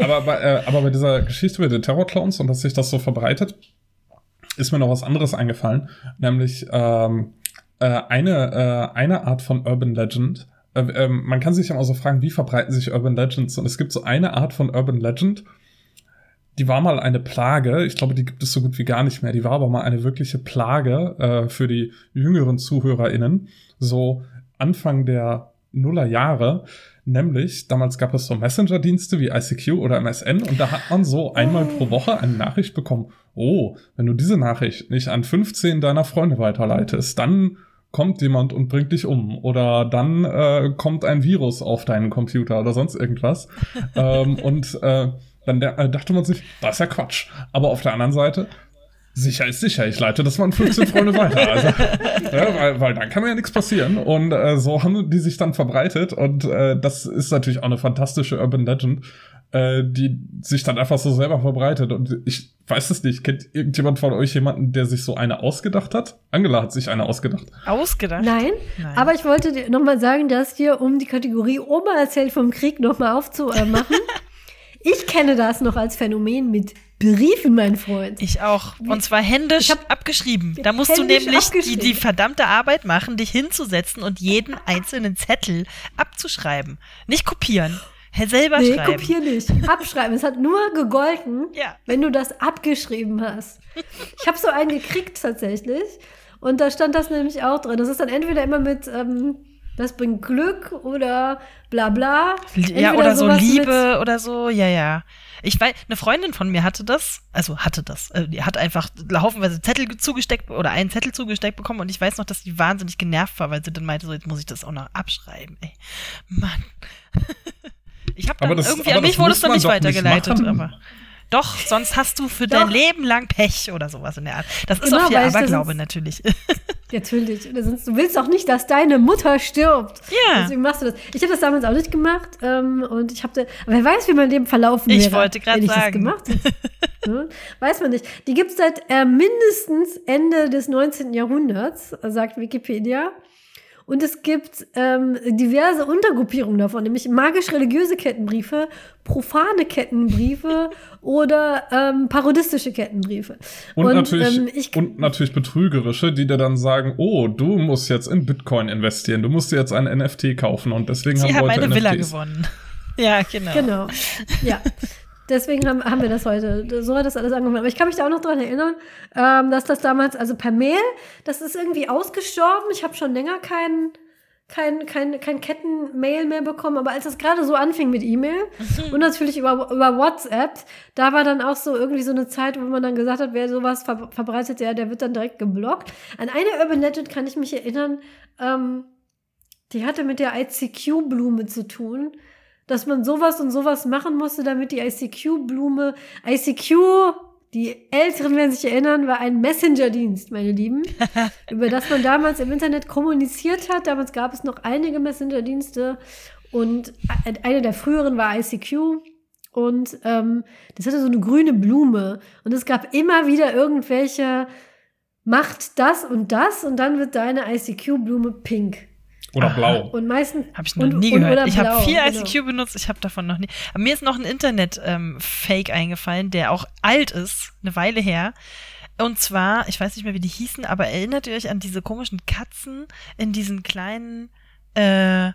Speaker 2: aber, bei, äh, aber bei dieser Geschichte mit den Terror-Clowns und dass sich das so verbreitet, ist mir noch was anderes eingefallen, nämlich ähm, äh, eine, äh, eine Art von Urban Legend. Äh, ähm, man kann sich ja auch so fragen, wie verbreiten sich Urban Legends? Und es gibt so eine Art von Urban Legend, die war mal eine Plage. Ich glaube, die gibt es so gut wie gar nicht mehr. Die war aber mal eine wirkliche Plage äh, für die jüngeren ZuhörerInnen. So Anfang der Nuller Jahre. Nämlich, damals gab es so Messenger-Dienste wie ICQ oder MSN und da hat man so einmal pro Woche eine Nachricht bekommen. Oh, wenn du diese Nachricht nicht an 15 deiner Freunde weiterleitest, dann kommt jemand und bringt dich um. Oder dann äh, kommt ein Virus auf deinen Computer oder sonst irgendwas. ähm, und äh, dann äh, dachte man sich, das ist ja Quatsch. Aber auf der anderen Seite, sicher ist sicher, ich leite das mal an 15 Freunde weiter. Also, ja, weil, weil dann kann mir ja nichts passieren. Und äh, so haben die sich dann verbreitet. Und äh, das ist natürlich auch eine fantastische Urban Legend, äh, die sich dann einfach so selber verbreitet. Und ich weiß es nicht, kennt irgendjemand von euch jemanden, der sich so eine ausgedacht hat? Angela hat sich eine ausgedacht.
Speaker 1: Ausgedacht?
Speaker 3: Nein,
Speaker 1: Nein.
Speaker 3: aber ich wollte dir noch mal sagen, dass dir, um die Kategorie Oma erzählt vom Krieg noch mal aufzumachen, ich kenne das noch als Phänomen mit Briefen, mein Freund.
Speaker 1: Ich auch. Und zwar händisch abgeschrieben. Da musst du nämlich die, die verdammte Arbeit machen, dich hinzusetzen und jeden einzelnen Zettel abzuschreiben. Nicht kopieren. Selber
Speaker 3: Nee,
Speaker 1: schreiben.
Speaker 3: kopier nicht. Abschreiben. Es hat nur gegolten,
Speaker 1: Ja.
Speaker 3: wenn du das abgeschrieben hast. Ich habe so einen gekriegt tatsächlich. Und da stand das nämlich auch drin. Das ist dann entweder immer mit, ähm, das bringt Glück oder bla bla.
Speaker 1: Ja,
Speaker 3: Entweder
Speaker 1: oder so Liebe oder so, ja, ja. Ich weiß, eine Freundin von mir hatte das, also hatte das, äh, die hat einfach haufenweise Zettel zugesteckt oder einen Zettel zugesteckt bekommen und ich weiß noch, dass die wahnsinnig genervt war, weil sie dann meinte, so jetzt muss ich das auch noch abschreiben, ey. Mann. Ich habe
Speaker 2: Aber
Speaker 1: dann
Speaker 2: das-
Speaker 1: irgendwie,
Speaker 2: aber
Speaker 1: an mich wurde es dann nicht
Speaker 2: doch nicht
Speaker 1: weitergeleitet,
Speaker 2: machen.
Speaker 1: aber. Doch, sonst hast du für
Speaker 3: Doch.
Speaker 1: dein Leben lang Pech oder sowas in der Art. Das ist
Speaker 3: Genau,
Speaker 1: auch viel
Speaker 3: ich
Speaker 1: Aberglaube
Speaker 3: sonst-
Speaker 1: natürlich.
Speaker 3: Natürlich. Du willst auch nicht, dass deine Mutter stirbt.
Speaker 1: Ja.
Speaker 3: Deswegen machst du das. Ich habe das damals auch nicht gemacht. Ähm, und ich habe, aber wer weiß, wie mein Leben verlaufen
Speaker 1: Ich
Speaker 3: wäre.
Speaker 1: wollte grad
Speaker 3: wenn ich
Speaker 1: sagen.
Speaker 3: Das gemacht hätte. Ne? Weiß man nicht. Die gibt es seit äh, mindestens Ende des 19. Jahrhunderts, sagt Wikipedia. Und es gibt ähm, diverse Untergruppierungen davon, nämlich magisch-religiöse Kettenbriefe, profane Kettenbriefe oder ähm, parodistische Kettenbriefe.
Speaker 2: Und, natürlich,
Speaker 3: ähm, ich,
Speaker 2: und natürlich betrügerische, die dir dann sagen, oh, du musst jetzt in Bitcoin investieren, du musst dir jetzt ein NFT kaufen und deswegen
Speaker 1: Sie
Speaker 2: haben
Speaker 1: haben
Speaker 2: Leute
Speaker 1: eine Villa
Speaker 2: NFTs.
Speaker 1: gewonnen. Ja, genau.
Speaker 3: Genau. Ja. Deswegen haben, haben wir das heute. So hat das alles angefangen. Aber ich kann mich da auch noch dran erinnern, ähm, dass das damals, also per Mail, das ist irgendwie ausgestorben. Ich habe schon länger kein, kein, kein, kein Kettenmail mehr bekommen. Aber als das gerade so anfing mit E-Mail und natürlich über, über WhatsApp, da war dann auch so irgendwie so eine Zeit, wo man dann gesagt hat, wer sowas ver verbreitet, der, der wird dann direkt geblockt. An eine Urban Legend kann ich mich erinnern, ähm, die hatte mit der ICQ-Blume zu tun dass man sowas und sowas machen musste, damit die ICQ-Blume, ICQ, die Älteren werden sich erinnern, war ein Messenger-Dienst, meine Lieben, über das man damals im Internet kommuniziert hat. Damals gab es noch einige Messenger-Dienste und eine der früheren war ICQ. Und ähm, das hatte so eine grüne Blume. Und es gab immer wieder irgendwelche, macht das und das und dann wird deine ICQ-Blume pink.
Speaker 2: Oder
Speaker 1: Aha.
Speaker 2: blau.
Speaker 3: Und meistens.
Speaker 1: Habe ich noch
Speaker 3: und,
Speaker 1: nie gehört. Ich habe
Speaker 3: blau,
Speaker 1: viel
Speaker 3: genau.
Speaker 1: ICQ benutzt, ich habe davon noch nie. Aber mir ist noch ein Internet-Fake eingefallen, der auch alt ist, eine Weile her. Und zwar, ich weiß nicht mehr, wie die hießen, aber erinnert ihr euch an diese komischen Katzen in diesen kleinen äh,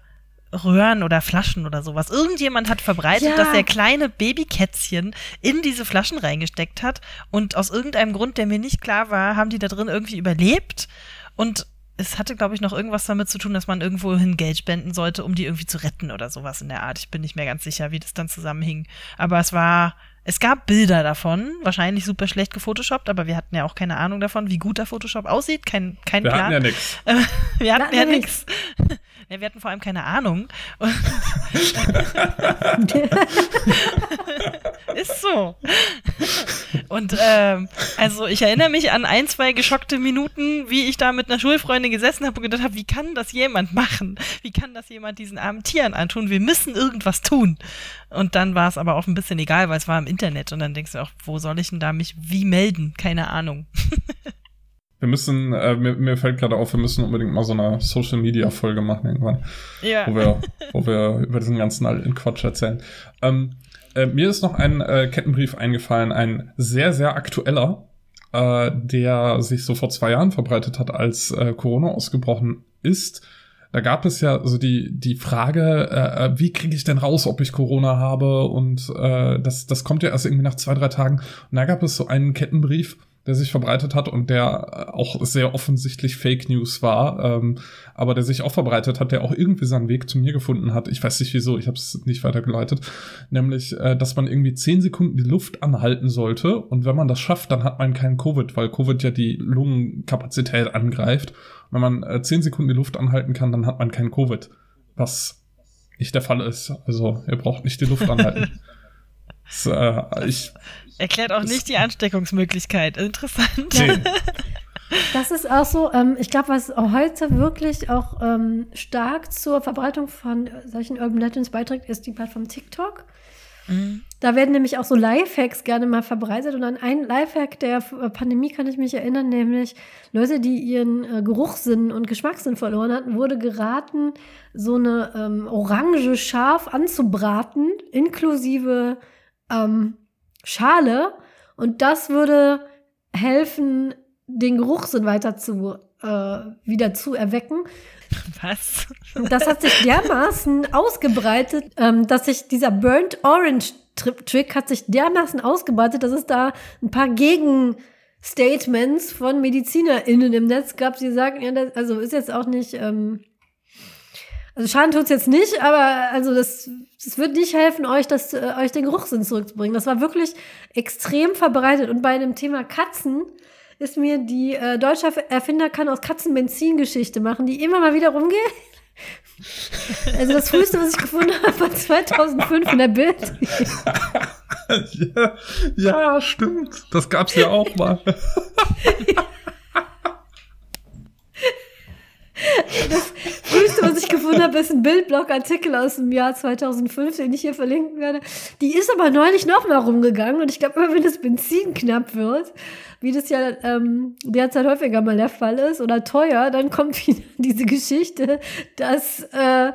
Speaker 1: Röhren oder Flaschen oder sowas? Irgendjemand hat verbreitet,
Speaker 3: Ja.
Speaker 1: dass er kleine Babykätzchen in diese Flaschen reingesteckt hat und aus irgendeinem Grund, der mir nicht klar war, haben die da drin irgendwie überlebt und es hatte, glaube ich, noch irgendwas damit zu tun, dass man irgendwohin Geld spenden sollte, um die irgendwie zu retten oder sowas in der Art. Ich bin nicht mehr ganz sicher, wie das dann zusammenhing. Aber es war, es gab Bilder davon, wahrscheinlich super schlecht gefotoshoppt, aber wir hatten ja auch keine Ahnung davon, wie gut der Photoshop aussieht. Kein, kein
Speaker 2: Wir
Speaker 1: Plan.
Speaker 2: hatten ja nix.
Speaker 1: Wir hatten
Speaker 3: hatten
Speaker 1: ja nix. Ja, wir hatten vor allem keine Ahnung. Ist so. Und ähm, also ich erinnere mich an ein, zwei geschockte Minuten, wie ich da mit einer Schulfreundin gesessen habe und gedacht habe, wie kann das jemand machen? Wie kann das jemand diesen armen Tieren antun? Wir müssen irgendwas tun. Und dann war es aber auch ein bisschen egal, weil es war im Internet. Und dann denkst du auch, wo soll ich denn da mich wie melden? Keine Ahnung.
Speaker 2: Wir müssen, äh, mir, mir fällt gerade auf, wir müssen unbedingt mal so eine Social Media Folge machen irgendwann.
Speaker 1: Ja.
Speaker 2: Wo wir, wo wir über diesen ganzen alten Quatsch erzählen. Ähm, äh, mir ist noch ein äh, Kettenbrief eingefallen, ein sehr, sehr aktueller, äh, der sich so vor zwei Jahren verbreitet hat, als äh, Corona ausgebrochen ist. Da gab es ja so die, die Frage, äh, äh wie kriege ich denn raus, ob ich Corona habe? Und äh, das, das kommt ja erst irgendwie nach zwei, drei Tagen. Und da gab es so einen Kettenbrief, der sich verbreitet hat und der äh, auch sehr offensichtlich Fake News war, ähm, aber der sich auch verbreitet hat, der auch irgendwie seinen Weg zu mir gefunden hat. Ich weiß nicht wieso, ich habe es nicht weitergeleitet. Nämlich, äh, dass man irgendwie zehn Sekunden die Luft anhalten sollte und wenn man das schafft, dann hat man keinen Covid, weil Covid ja die Lungenkapazität angreift. Wenn man äh, zehn Sekunden die Luft anhalten kann, dann hat man keinen Covid. Was nicht der Fall ist. Also ihr braucht nicht die Luft anhalten. das, äh, ich
Speaker 1: Erklärt auch nicht die Ansteckungsmöglichkeit. Interessant.
Speaker 3: Nee. Das ist auch so, ähm, ich glaube, was heute wirklich auch ähm, stark zur Verbreitung von solchen Urban Legends beiträgt, ist die Plattform TikTok. Mhm. Da werden nämlich auch so Lifehacks gerne mal verbreitet. Und an einen Lifehack der Pandemie kann ich mich erinnern, nämlich Leute, die ihren äh, Geruchssinn und Geschmackssinn verloren hatten, wurde geraten, so eine ähm, orange scharf anzubraten, inklusive ähm, Schale und das würde helfen, den Geruchssinn weiter zu äh, wieder zu erwecken.
Speaker 1: Was?
Speaker 3: Das hat sich dermaßen ausgebreitet, ähm, dass sich dieser Burnt Orange Trick hat sich dermaßen ausgebreitet, dass es da ein paar Gegenstatements von MedizinerInnen im Netz gab, die sagen, ja, das, also ist jetzt auch nicht ähm, also Schaden tut's jetzt nicht, aber also das, das wird nicht helfen, euch das, äh, euch den Geruchssinn zurückzubringen. Das war wirklich extrem verbreitet. Und bei dem Thema Katzen ist mir die äh, deutsche Erfinder kann aus Katzen Benzin-Geschichte machen, die immer mal wieder rumgeht. Also das früheste, was ich gefunden habe, war 2005 in der Bild.
Speaker 2: ja, ja, stimmt. Das gab's ja auch mal.
Speaker 3: Das früheste, was ich gefunden habe, ist ein Bildblog-Artikel aus dem Jahr 2005, den ich hier verlinken werde. Die ist aber neulich noch mal rumgegangen und ich glaube, immer wenn das Benzin knapp wird, wie das ja ähm, derzeit häufiger mal der Fall ist oder teuer, dann kommt wieder diese Geschichte, dass äh,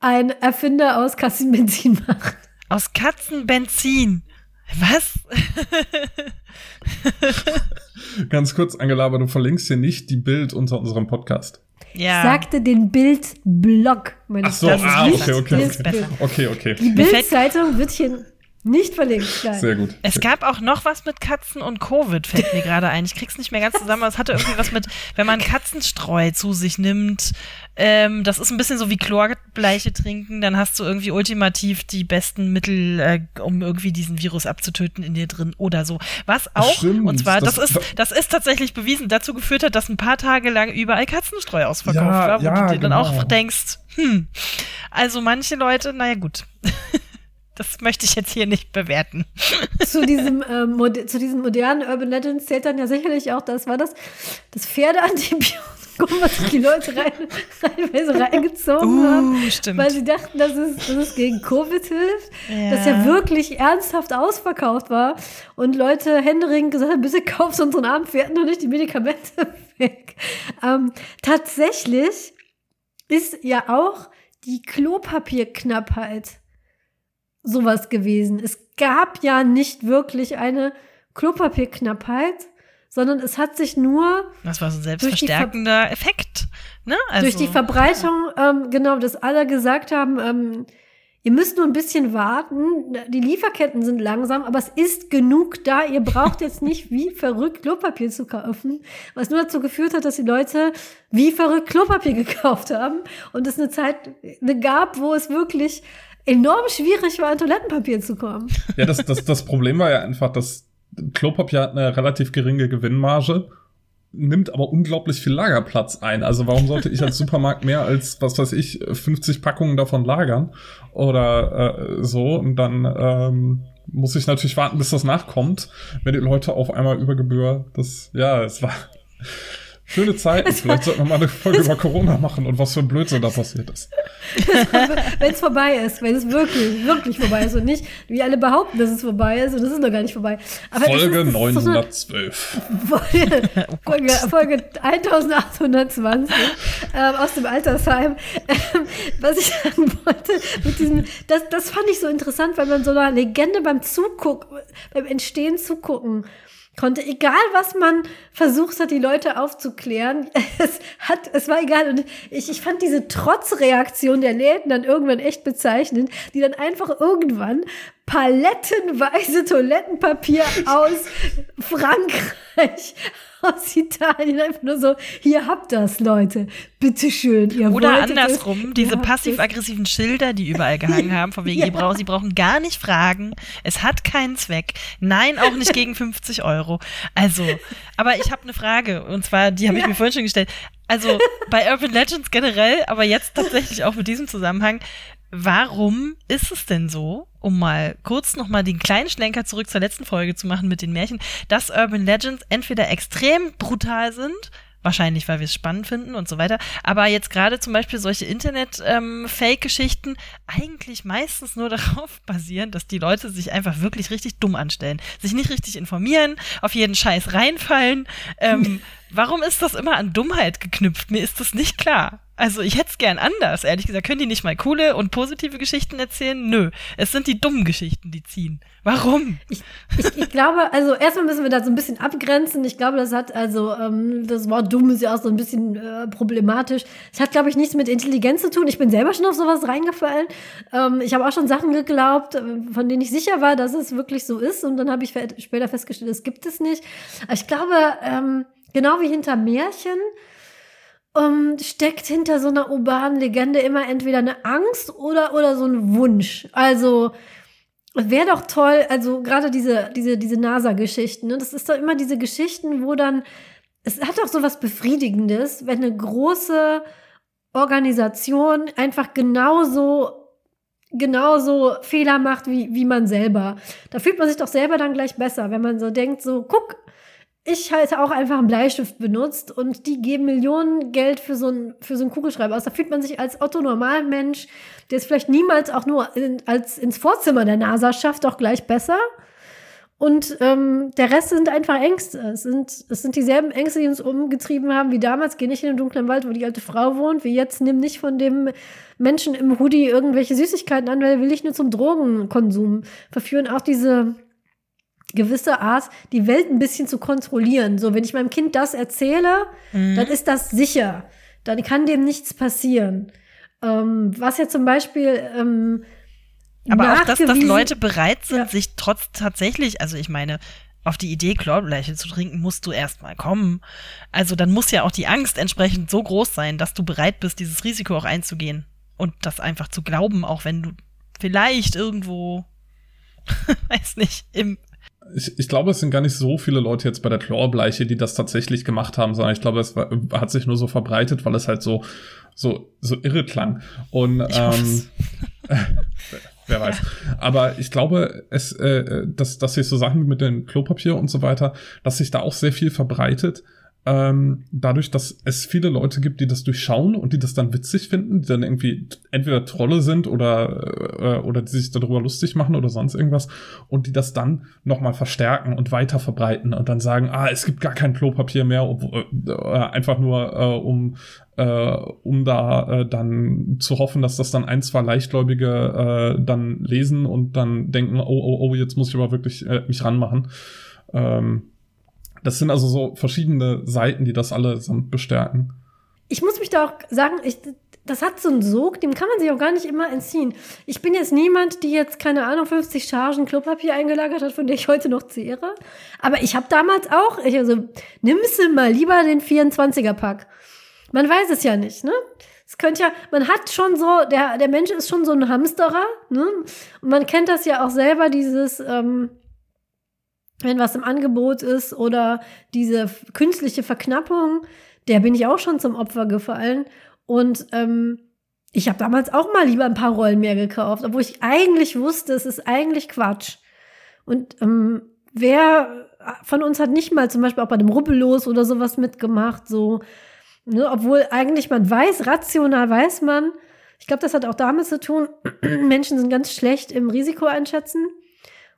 Speaker 3: ein Erfinder aus Katzenbenzin macht.
Speaker 1: Aus Katzenbenzin? Was?
Speaker 2: Ganz kurz, Angela, aber du verlinkst hier nicht die Bild unter unserem Podcast.
Speaker 3: Ja. Ich sagte den Bildblog.
Speaker 2: Ach so, ah, okay, okay, okay. Okay, okay.
Speaker 3: Die Bildzeitung wird hier nicht verlinkt.
Speaker 2: Nein. Sehr gut.
Speaker 1: Es gab auch noch was mit Katzen und Covid, fällt mir gerade ein. Ich krieg's nicht mehr ganz zusammen, aber es hatte irgendwie was mit, wenn man Katzenstreu zu sich nimmt. Ähm, das ist ein bisschen so wie Chlorbleiche trinken, dann hast du irgendwie ultimativ die besten Mittel, äh, um irgendwie diesen Virus abzutöten in dir drin oder so. Was auch, Stimmt, und zwar, das, das, ist, das ist tatsächlich bewiesen, dazu geführt hat, dass ein paar Tage lang überall Katzenstreu ausverkauft ja, war, wo ja, du dir genau. dann auch genau. denkst, hm, also manche Leute, naja gut. Das möchte ich jetzt hier nicht bewerten.
Speaker 3: Zu diesem, äh, zu diesen modernen Urban Legends zählt dann ja sicherlich auch, das war das, das Pferdeantibiotikum, was die Leute rein, reinweise reingezogen uh, haben.
Speaker 1: Stimmt.
Speaker 3: Weil sie dachten, dass es, dass es gegen Covid hilft. Ja. Das ja wirklich ernsthaft ausverkauft war. Und Leute händeringend gesagt haben, bitte kauft unseren armen Pferden und nicht die Medikamente weg. Ähm, tatsächlich ist ja auch die Klopapierknappheit sowas gewesen. Es gab ja nicht wirklich eine Klopapierknappheit, sondern es hat sich nur.
Speaker 1: Das war so ein selbstverstärkender Effekt. Ne?
Speaker 3: Also, durch die Verbreitung, ähm, genau, dass alle gesagt haben, ähm, ihr müsst nur ein bisschen warten. Die Lieferketten sind langsam, aber es ist genug da. Ihr braucht jetzt nicht wie verrückt Klopapier zu kaufen. Was nur dazu geführt hat, dass die Leute wie verrückt Klopapier gekauft haben und es eine Zeit gab, wo es wirklich enorm schwierig war, an Toilettenpapier zu kommen.
Speaker 2: Ja, das, das, das Problem war ja einfach, dass Klopapier hat eine relativ geringe Gewinnmarge, nimmt aber unglaublich viel Lagerplatz ein. Also warum sollte ich als Supermarkt mehr als, was weiß ich, 50 Packungen davon lagern oder äh, so und dann ähm, muss ich natürlich warten, bis das nachkommt, wenn die Leute auf einmal über Gebühr das, ja, es war schöne Zeiten. Vielleicht sollten wir mal eine Folge über Corona machen und was für ein Blödsinn da passiert ist.
Speaker 3: wenn es vorbei ist, wenn es wirklich, wirklich vorbei ist und nicht, wie alle behaupten, dass es vorbei ist und es ist noch gar nicht vorbei.
Speaker 2: Aber Folge ist, 912.
Speaker 3: Folge, Folge, Folge 1820 ähm, aus dem Altersheim. Ähm, was ich sagen wollte, mit diesem, das, das fand ich so interessant, weil man so einer Legende beim Zugucken, beim Entstehen zugucken konnte, egal was man versucht hat, die Leute aufzuklären, es hat, es war egal. Und ich, ich fand diese Trotzreaktion der Läden dann irgendwann echt bezeichnend, die dann einfach irgendwann palettenweise Toilettenpapier aus Frankreich aus Italien einfach nur so, hier habt das, Leute. Bitteschön. Ihr
Speaker 1: Oder andersrum, es, diese passiv-aggressiven Schilder, die überall gehangen haben, von wegen, ja. brauchen, sie brauchen gar nicht fragen. Es hat keinen Zweck. Nein, auch nicht gegen 50 Euro. Also, aber ich habe eine Frage, und zwar, die habe ich mir vorhin schon gestellt. Also bei Urban Legends generell, aber jetzt tatsächlich auch mit diesem Zusammenhang, warum ist es denn so, um mal kurz nochmal den kleinen Schlenker zurück zur letzten Folge zu machen mit den Märchen, dass Urban Legends entweder extrem brutal sind, wahrscheinlich weil wir es spannend finden und so weiter, aber jetzt gerade zum Beispiel solche Internet-Fake-Geschichten ähm, eigentlich meistens nur darauf basieren, dass die Leute sich einfach wirklich richtig dumm anstellen, sich nicht richtig informieren, auf jeden Scheiß reinfallen. Ähm, warum ist das immer an Dummheit geknüpft? Mir ist das nicht klar. Also ich hätte es gern anders, ehrlich gesagt. Können die nicht mal coole und positive Geschichten erzählen? Nö. Es sind die dummen Geschichten, die ziehen. Warum?
Speaker 3: Ich, ich, ich glaube, also erstmal müssen wir da so ein bisschen abgrenzen. Ich glaube, das hat, also ähm, das Wort dumm ist ja auch so ein bisschen äh, problematisch. Es hat, glaube ich, nichts mit Intelligenz zu tun. Ich bin selber schon auf sowas reingefallen. Ähm, ich habe auch schon Sachen geglaubt, äh, von denen ich sicher war, dass es wirklich so ist. Und dann habe ich später festgestellt, es gibt es nicht. Ich glaube, ähm, genau wie hinter Märchen, um, ähm, steckt hinter so einer urbanen Legende immer entweder eine Angst oder, oder so ein Wunsch. Also, wäre doch toll, also gerade diese, diese, diese NASA-Geschichten, ne? das ist doch immer diese Geschichten, wo dann, es hat doch so was Befriedigendes, wenn eine große Organisation einfach genauso genauso Fehler macht wie, wie man selber. Da fühlt man sich doch selber dann gleich besser, wenn man so denkt, so, guck, ich halt auch einfach einen Bleistift benutzt und die geben Millionen Geld für so einen, für so einen Kugelschreiber aus. Da fühlt man sich als Otto Normalmensch, der es vielleicht niemals auch nur in, als ins Vorzimmer der NASA schafft, auch gleich besser. Und ähm, der Rest sind einfach Ängste. Es sind, es sind dieselben Ängste, die uns umgetrieben haben wie damals. Geh nicht in den dunklen Wald, wo die alte Frau wohnt. Wie jetzt nimm nicht von dem Menschen im Hoodie irgendwelche Süßigkeiten an, weil er will ich nur zum Drogenkonsum verführen. Auch diese gewisse Art, die Welt ein bisschen zu kontrollieren. So, wenn ich meinem Kind das erzähle, mhm. dann ist das sicher. Dann kann dem nichts passieren. Ähm, was ja zum Beispiel ähm,
Speaker 1: aber auch, dass, dass Leute bereit sind, ja. sich trotz tatsächlich, also ich meine, auf die Idee, Chlorleiche zu trinken, musst du erstmal kommen. Also dann muss ja auch die Angst entsprechend so groß sein, dass du bereit bist, dieses Risiko auch einzugehen. Und das einfach zu glauben, auch wenn du vielleicht irgendwo, weiß nicht, im
Speaker 2: ich, ich glaube, es sind gar nicht so viele Leute jetzt bei der Chlorbleiche, die das tatsächlich gemacht haben, sondern ich glaube, es war, hat sich nur so verbreitet, weil es halt so, so, so irre klang. Und ähm, wer weiß. Aber ich glaube, es, äh, dass, dass sich so Sachen mit dem Klopapier und so weiter, dass sich da auch sehr viel verbreitet ähm, dadurch, dass es viele Leute gibt, die das durchschauen und die das dann witzig finden, die dann irgendwie entweder Trolle sind oder äh, oder die sich darüber lustig machen oder sonst irgendwas und die das dann nochmal verstärken und weiter verbreiten und dann sagen, ah, es gibt gar kein Klopapier mehr, ob, äh, einfach nur äh, um äh, um da äh, dann zu hoffen, dass das dann ein, zwei Leichtgläubige äh, dann lesen und dann denken, oh, oh, oh, jetzt muss ich aber wirklich äh, mich ranmachen. Ähm, das sind also so verschiedene Seiten, die das allesamt bestärken.
Speaker 3: Ich muss mich da auch sagen, ich, das hat so einen Sog, dem kann man sich auch gar nicht immer entziehen. Ich bin jetzt niemand, die jetzt, keine Ahnung, 50 Chargen Klopapier eingelagert hat, von der ich heute noch zehre. Aber ich habe damals auch, ich, also, nimmst du mal lieber den 24er-Pack. Man weiß es ja nicht, ne? Es könnte ja, man hat schon so, der, der Mensch ist schon so ein Hamsterer, ne? Und man kennt das ja auch selber, dieses, ähm, wenn was im Angebot ist oder diese künstliche Verknappung, der bin ich auch schon zum Opfer gefallen. Und ähm, ich habe damals auch mal lieber ein paar Rollen mehr gekauft, obwohl ich eigentlich wusste, es ist eigentlich Quatsch. Und ähm, wer von uns hat nicht mal zum Beispiel auch bei dem Rubbellos oder sowas mitgemacht, so, ne, obwohl eigentlich man weiß, rational weiß man, ich glaube, das hat auch damit zu tun, Menschen sind ganz schlecht im Risiko einschätzen.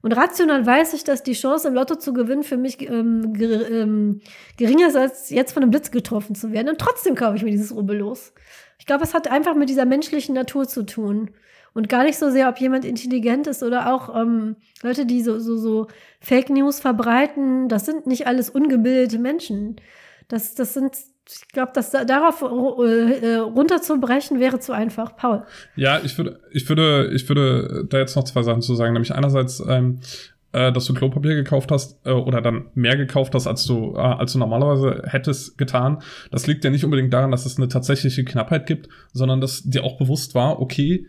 Speaker 3: Und rational weiß ich, dass die Chance, im Lotto zu gewinnen, für mich ähm, ger ähm, geringer ist, als jetzt von einem Blitz getroffen zu werden. Und trotzdem kaufe ich mir dieses Rubbellos. Ich glaube, es hat einfach mit dieser menschlichen Natur zu tun. Und gar nicht so sehr, ob jemand intelligent ist oder auch ähm, Leute, die so, so, so Fake News verbreiten. Das sind nicht alles ungebildete Menschen. Das, das sind ich glaube, das darauf äh, runterzubrechen wäre zu einfach. Paul.
Speaker 2: Ja, ich würde, ich würde, ich würde da jetzt noch zwei Sachen zu sagen. Nämlich einerseits, ähm, äh, dass du Klopapier gekauft hast äh, oder dann mehr gekauft hast, als du, äh, als du normalerweise hättest getan. Das liegt ja nicht unbedingt daran, dass es eine tatsächliche Knappheit gibt, sondern dass dir auch bewusst war, okay,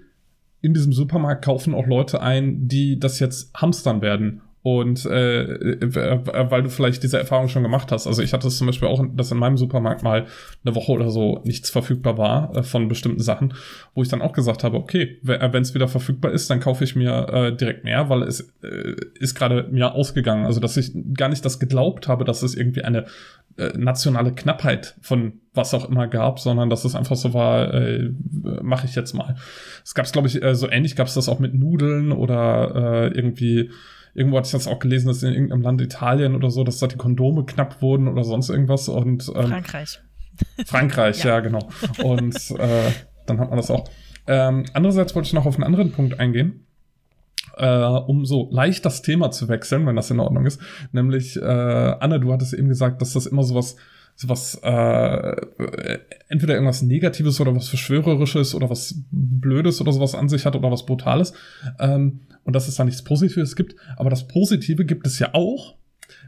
Speaker 2: in diesem Supermarkt kaufen auch Leute ein, die das jetzt hamstern werden und äh, äh, weil du vielleicht diese Erfahrung schon gemacht hast. Also ich hatte es zum Beispiel auch, dass in meinem Supermarkt mal eine Woche oder so nichts verfügbar war äh, von bestimmten Sachen, wo ich dann auch gesagt habe, okay, wenn es wieder verfügbar ist, dann kaufe ich mir äh, direkt mehr, weil es äh, ist gerade mir ausgegangen. Also dass ich gar nicht das geglaubt habe, dass es irgendwie eine äh, nationale Knappheit von was auch immer gab, sondern dass es einfach so war, äh, mache ich jetzt mal. Es gab es, glaube ich, äh, so ähnlich gab es das auch mit Nudeln oder äh, irgendwie Irgendwo hatte ich das auch gelesen, dass in irgendeinem Land Italien oder so, dass da die Kondome knapp wurden oder sonst irgendwas. Und,
Speaker 1: ähm, Frankreich.
Speaker 2: Frankreich, ja. ja. genau. Und äh, dann hat man das auch. Ähm, andererseits wollte ich noch auf einen anderen Punkt eingehen. Äh, um so leicht das Thema zu wechseln, wenn das in Ordnung ist. Nämlich, äh, Anne, du hattest eben gesagt, dass das immer sowas sowas äh, entweder irgendwas Negatives oder was Verschwörerisches oder was Blödes oder sowas an sich hat oder was Brutales. Ähm, und dass es da nichts Positives gibt. Aber das Positive gibt es ja auch.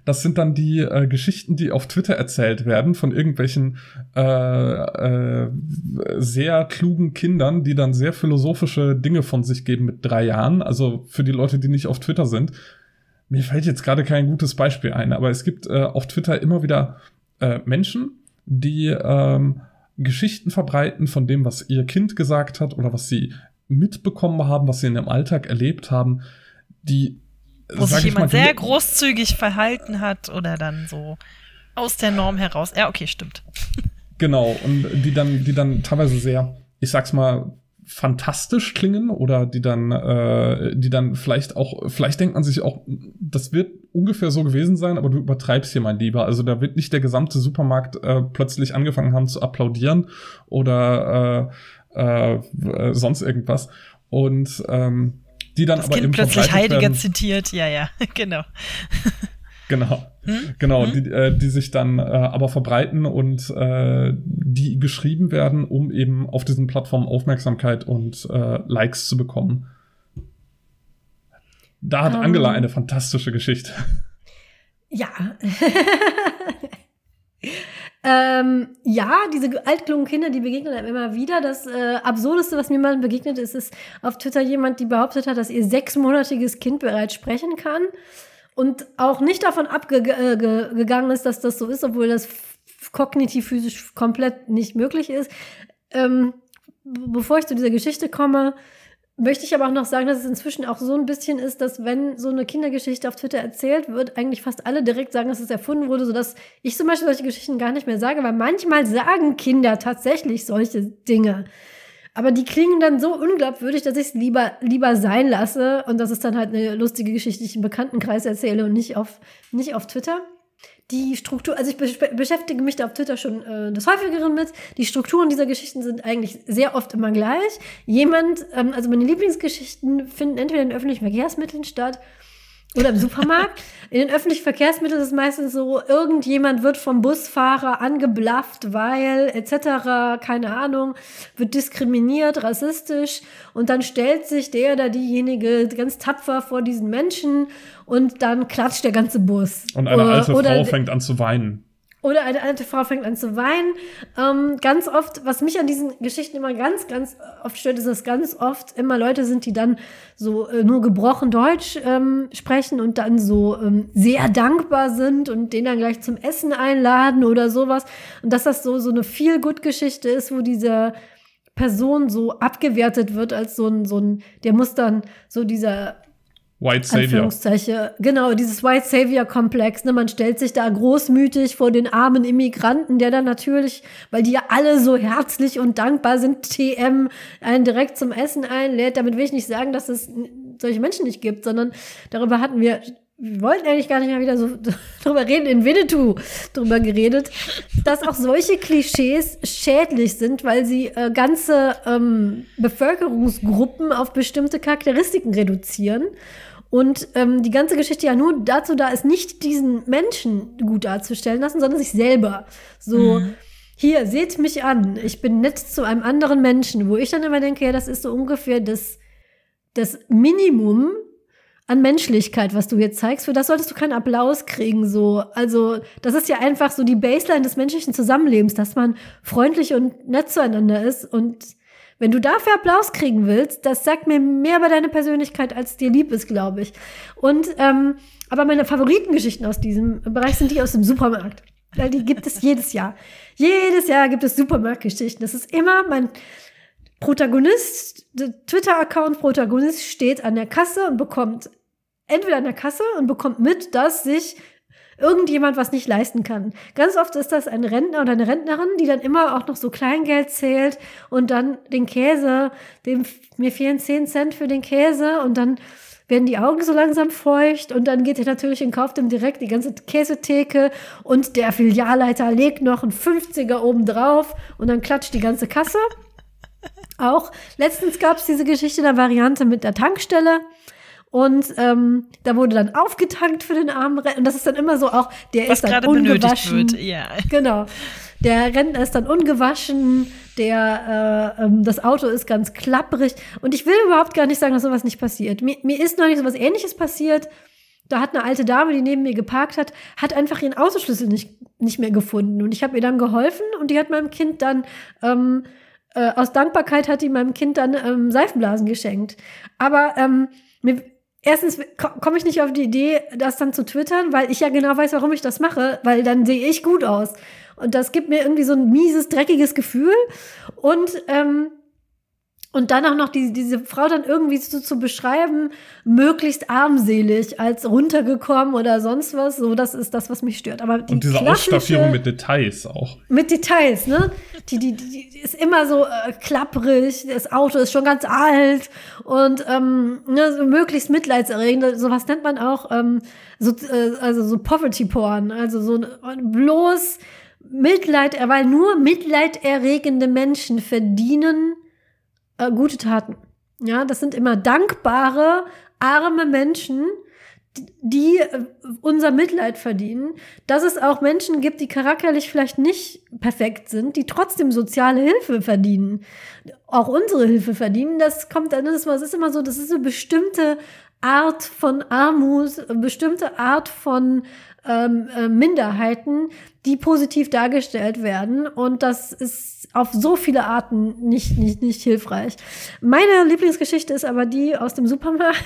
Speaker 2: Das sind dann die äh, Geschichten, die auf Twitter erzählt werden von irgendwelchen äh, äh, sehr klugen Kindern, die dann sehr philosophische Dinge von sich geben mit drei Jahren. Also für die Leute, die nicht auf Twitter sind. Mir fällt jetzt gerade kein gutes Beispiel ein, aber es gibt äh, auf Twitter immer wieder äh, Menschen, die ähm, Geschichten verbreiten von dem, was ihr Kind gesagt hat oder was sie mitbekommen haben, was sie in ihrem Alltag erlebt haben, die
Speaker 1: wo sich jemand mal, sehr großzügig verhalten hat oder dann so aus der Norm heraus. Ja, okay, stimmt.
Speaker 2: Genau, und die dann, die dann teilweise sehr, ich sag's mal, fantastisch klingen oder die dann, äh, die dann vielleicht auch, vielleicht denkt man sich auch, das wird ungefähr so gewesen sein, aber du übertreibst hier, mein Lieber. Also da wird nicht der gesamte Supermarkt äh, plötzlich angefangen haben zu applaudieren oder äh, äh, sonst irgendwas. Und ähm, die dann
Speaker 1: das
Speaker 2: aber
Speaker 1: kind
Speaker 2: eben
Speaker 1: plötzlich Heiliger werden. zitiert, ja, ja, genau.
Speaker 2: Genau. Hm? Genau, hm? Die, äh, die sich dann äh, aber verbreiten und äh, die geschrieben werden, um eben auf diesen Plattformen Aufmerksamkeit und äh, Likes zu bekommen. Da hat um, Angela ähm. eine fantastische Geschichte.
Speaker 3: Ja. ähm, ja, diese altklugen Kinder, die begegnen einem immer wieder. Das äh, Absurdeste, was mir mal begegnet ist, ist auf Twitter jemand, die behauptet hat, dass ihr sechsmonatiges Kind bereits sprechen kann und auch nicht davon abgegangen äh, ist, dass das so ist, obwohl das kognitiv physisch komplett nicht möglich ist. Ähm, bevor ich zu dieser Geschichte komme, möchte ich aber auch noch sagen, dass es inzwischen auch so ein bisschen ist, dass wenn so eine Kindergeschichte auf Twitter erzählt wird, eigentlich fast alle direkt sagen, dass es erfunden wurde, sodass ich zum Beispiel solche Geschichten gar nicht mehr sage, weil manchmal sagen Kinder tatsächlich solche Dinge. Aber die klingen dann so unglaubwürdig, dass ich es lieber, lieber sein lasse und das ist dann halt eine lustige Geschichte, ich im Bekanntenkreis erzähle und nicht auf, nicht auf Twitter. Die Struktur, also ich be beschäftige mich da auf Twitter schon äh, des Häufigeren mit. Die Strukturen dieser Geschichten sind eigentlich sehr oft immer gleich. Jemand, ähm, also meine Lieblingsgeschichten finden entweder in öffentlichen Verkehrsmitteln statt oder im Supermarkt. In den öffentlichen Verkehrsmitteln ist es meistens so, irgendjemand wird vom Busfahrer angeblafft, weil etc., keine Ahnung, wird diskriminiert, rassistisch und dann stellt sich der oder diejenige ganz tapfer vor diesen Menschen und dann klatscht der ganze Bus.
Speaker 2: Und eine alte oder, Frau fängt an zu weinen.
Speaker 3: Oder eine alte Frau fängt an zu weinen. Ähm, ganz oft, was mich an diesen Geschichten immer ganz, ganz oft stört, ist, dass ganz oft immer Leute sind, die dann so äh, nur gebrochen Deutsch ähm, sprechen und dann so ähm, sehr dankbar sind und den dann gleich zum Essen einladen oder sowas. Und dass das so, so eine Feel-Good-Geschichte ist, wo diese Person so abgewertet wird als so ein, so ein, der muss dann so dieser
Speaker 2: White Savior.
Speaker 3: Genau, dieses White Savior-Komplex. Ne? Man stellt sich da großmütig vor den armen Immigranten, der dann natürlich, weil die ja alle so herzlich und dankbar sind, TM einen direkt zum Essen einlädt. Damit will ich nicht sagen, dass es solche Menschen nicht gibt, sondern darüber hatten wir wir wollten eigentlich gar nicht mehr wieder so drüber reden, in Winnetou drüber geredet, dass auch solche Klischees schädlich sind, weil sie äh, ganze ähm, Bevölkerungsgruppen auf bestimmte Charakteristiken reduzieren. Und ähm, die ganze Geschichte ja nur dazu da ist, nicht diesen Menschen gut darzustellen lassen, sondern sich selber. So, mhm. hier, seht mich an, ich bin nett zu einem anderen Menschen, wo ich dann immer denke, ja, das ist so ungefähr das, das Minimum, an Menschlichkeit, was du hier zeigst, für das solltest du keinen Applaus kriegen, so. Also, das ist ja einfach so die Baseline des menschlichen Zusammenlebens, dass man freundlich und nett zueinander ist. Und wenn du dafür Applaus kriegen willst, das sagt mir mehr über deine Persönlichkeit, als dir lieb ist, glaube ich. Und, ähm, aber meine Favoritengeschichten aus diesem Bereich sind die aus dem Supermarkt. Weil die gibt es jedes Jahr. Jedes Jahr gibt es Supermarktgeschichten. Das ist immer mein, Protagonist, der Twitter-Account Protagonist steht an der Kasse und bekommt entweder an der Kasse und bekommt mit, dass sich irgendjemand was nicht leisten kann. Ganz oft ist das ein Rentner oder eine Rentnerin, die dann immer auch noch so Kleingeld zählt und dann den Käse, dem, mir fehlen 10 Cent für den Käse und dann werden die Augen so langsam feucht und dann geht er natürlich und kauft ihm direkt die ganze Käsetheke und der Filialleiter legt noch einen 50er oben drauf und dann klatscht die ganze Kasse. Auch letztens gab es diese Geschichte der Variante mit der Tankstelle. Und ähm, da wurde dann aufgetankt für den armen Rentner. Und das ist dann immer so auch, der
Speaker 1: Was
Speaker 3: ist dann ungewaschen.
Speaker 1: Ja.
Speaker 3: Genau. Der Rentner ist dann ungewaschen, der, äh, ähm, das Auto ist ganz klapprig. Und ich will überhaupt gar nicht sagen, dass sowas nicht passiert. Mir, mir ist neulich sowas ähnliches passiert. Da hat eine alte Dame, die neben mir geparkt hat, hat einfach ihren Autoschlüssel nicht, nicht mehr gefunden. Und ich habe ihr dann geholfen und die hat meinem Kind dann ähm, äh, aus Dankbarkeit hat die meinem Kind dann ähm, Seifenblasen geschenkt. Aber ähm, mir, erstens komme ich nicht auf die Idee, das dann zu twittern, weil ich ja genau weiß, warum ich das mache, weil dann sehe ich gut aus. Und das gibt mir irgendwie so ein mieses, dreckiges Gefühl. Und ähm, und dann auch noch die, diese Frau dann irgendwie so zu beschreiben, möglichst armselig, als runtergekommen oder sonst was, so das ist das, was mich stört. Aber die
Speaker 2: und diese Ausstaffierung mit Details auch.
Speaker 3: Mit Details, ne? Die, die, die ist immer so äh, klapprig, das Auto ist schon ganz alt und ähm, ne, so möglichst mitleidserregend. Sowas nennt man auch ähm, so, äh, also so Poverty Porn, also so bloß Mitleid, weil nur mitleiderregende Menschen verdienen äh, gute Taten. Ja, das sind immer dankbare, arme Menschen, die äh, unser Mitleid verdienen, dass es auch Menschen gibt, die charakterlich vielleicht nicht perfekt sind, die trotzdem soziale Hilfe verdienen, auch unsere Hilfe verdienen. Das kommt dann, das ist immer so, das ist eine bestimmte Art von Armut, eine bestimmte Art von ähm, äh, Minderheiten, die positiv dargestellt werden. Und das ist auf so viele Arten nicht, nicht, nicht hilfreich. Meine Lieblingsgeschichte ist aber die aus dem Supermarkt,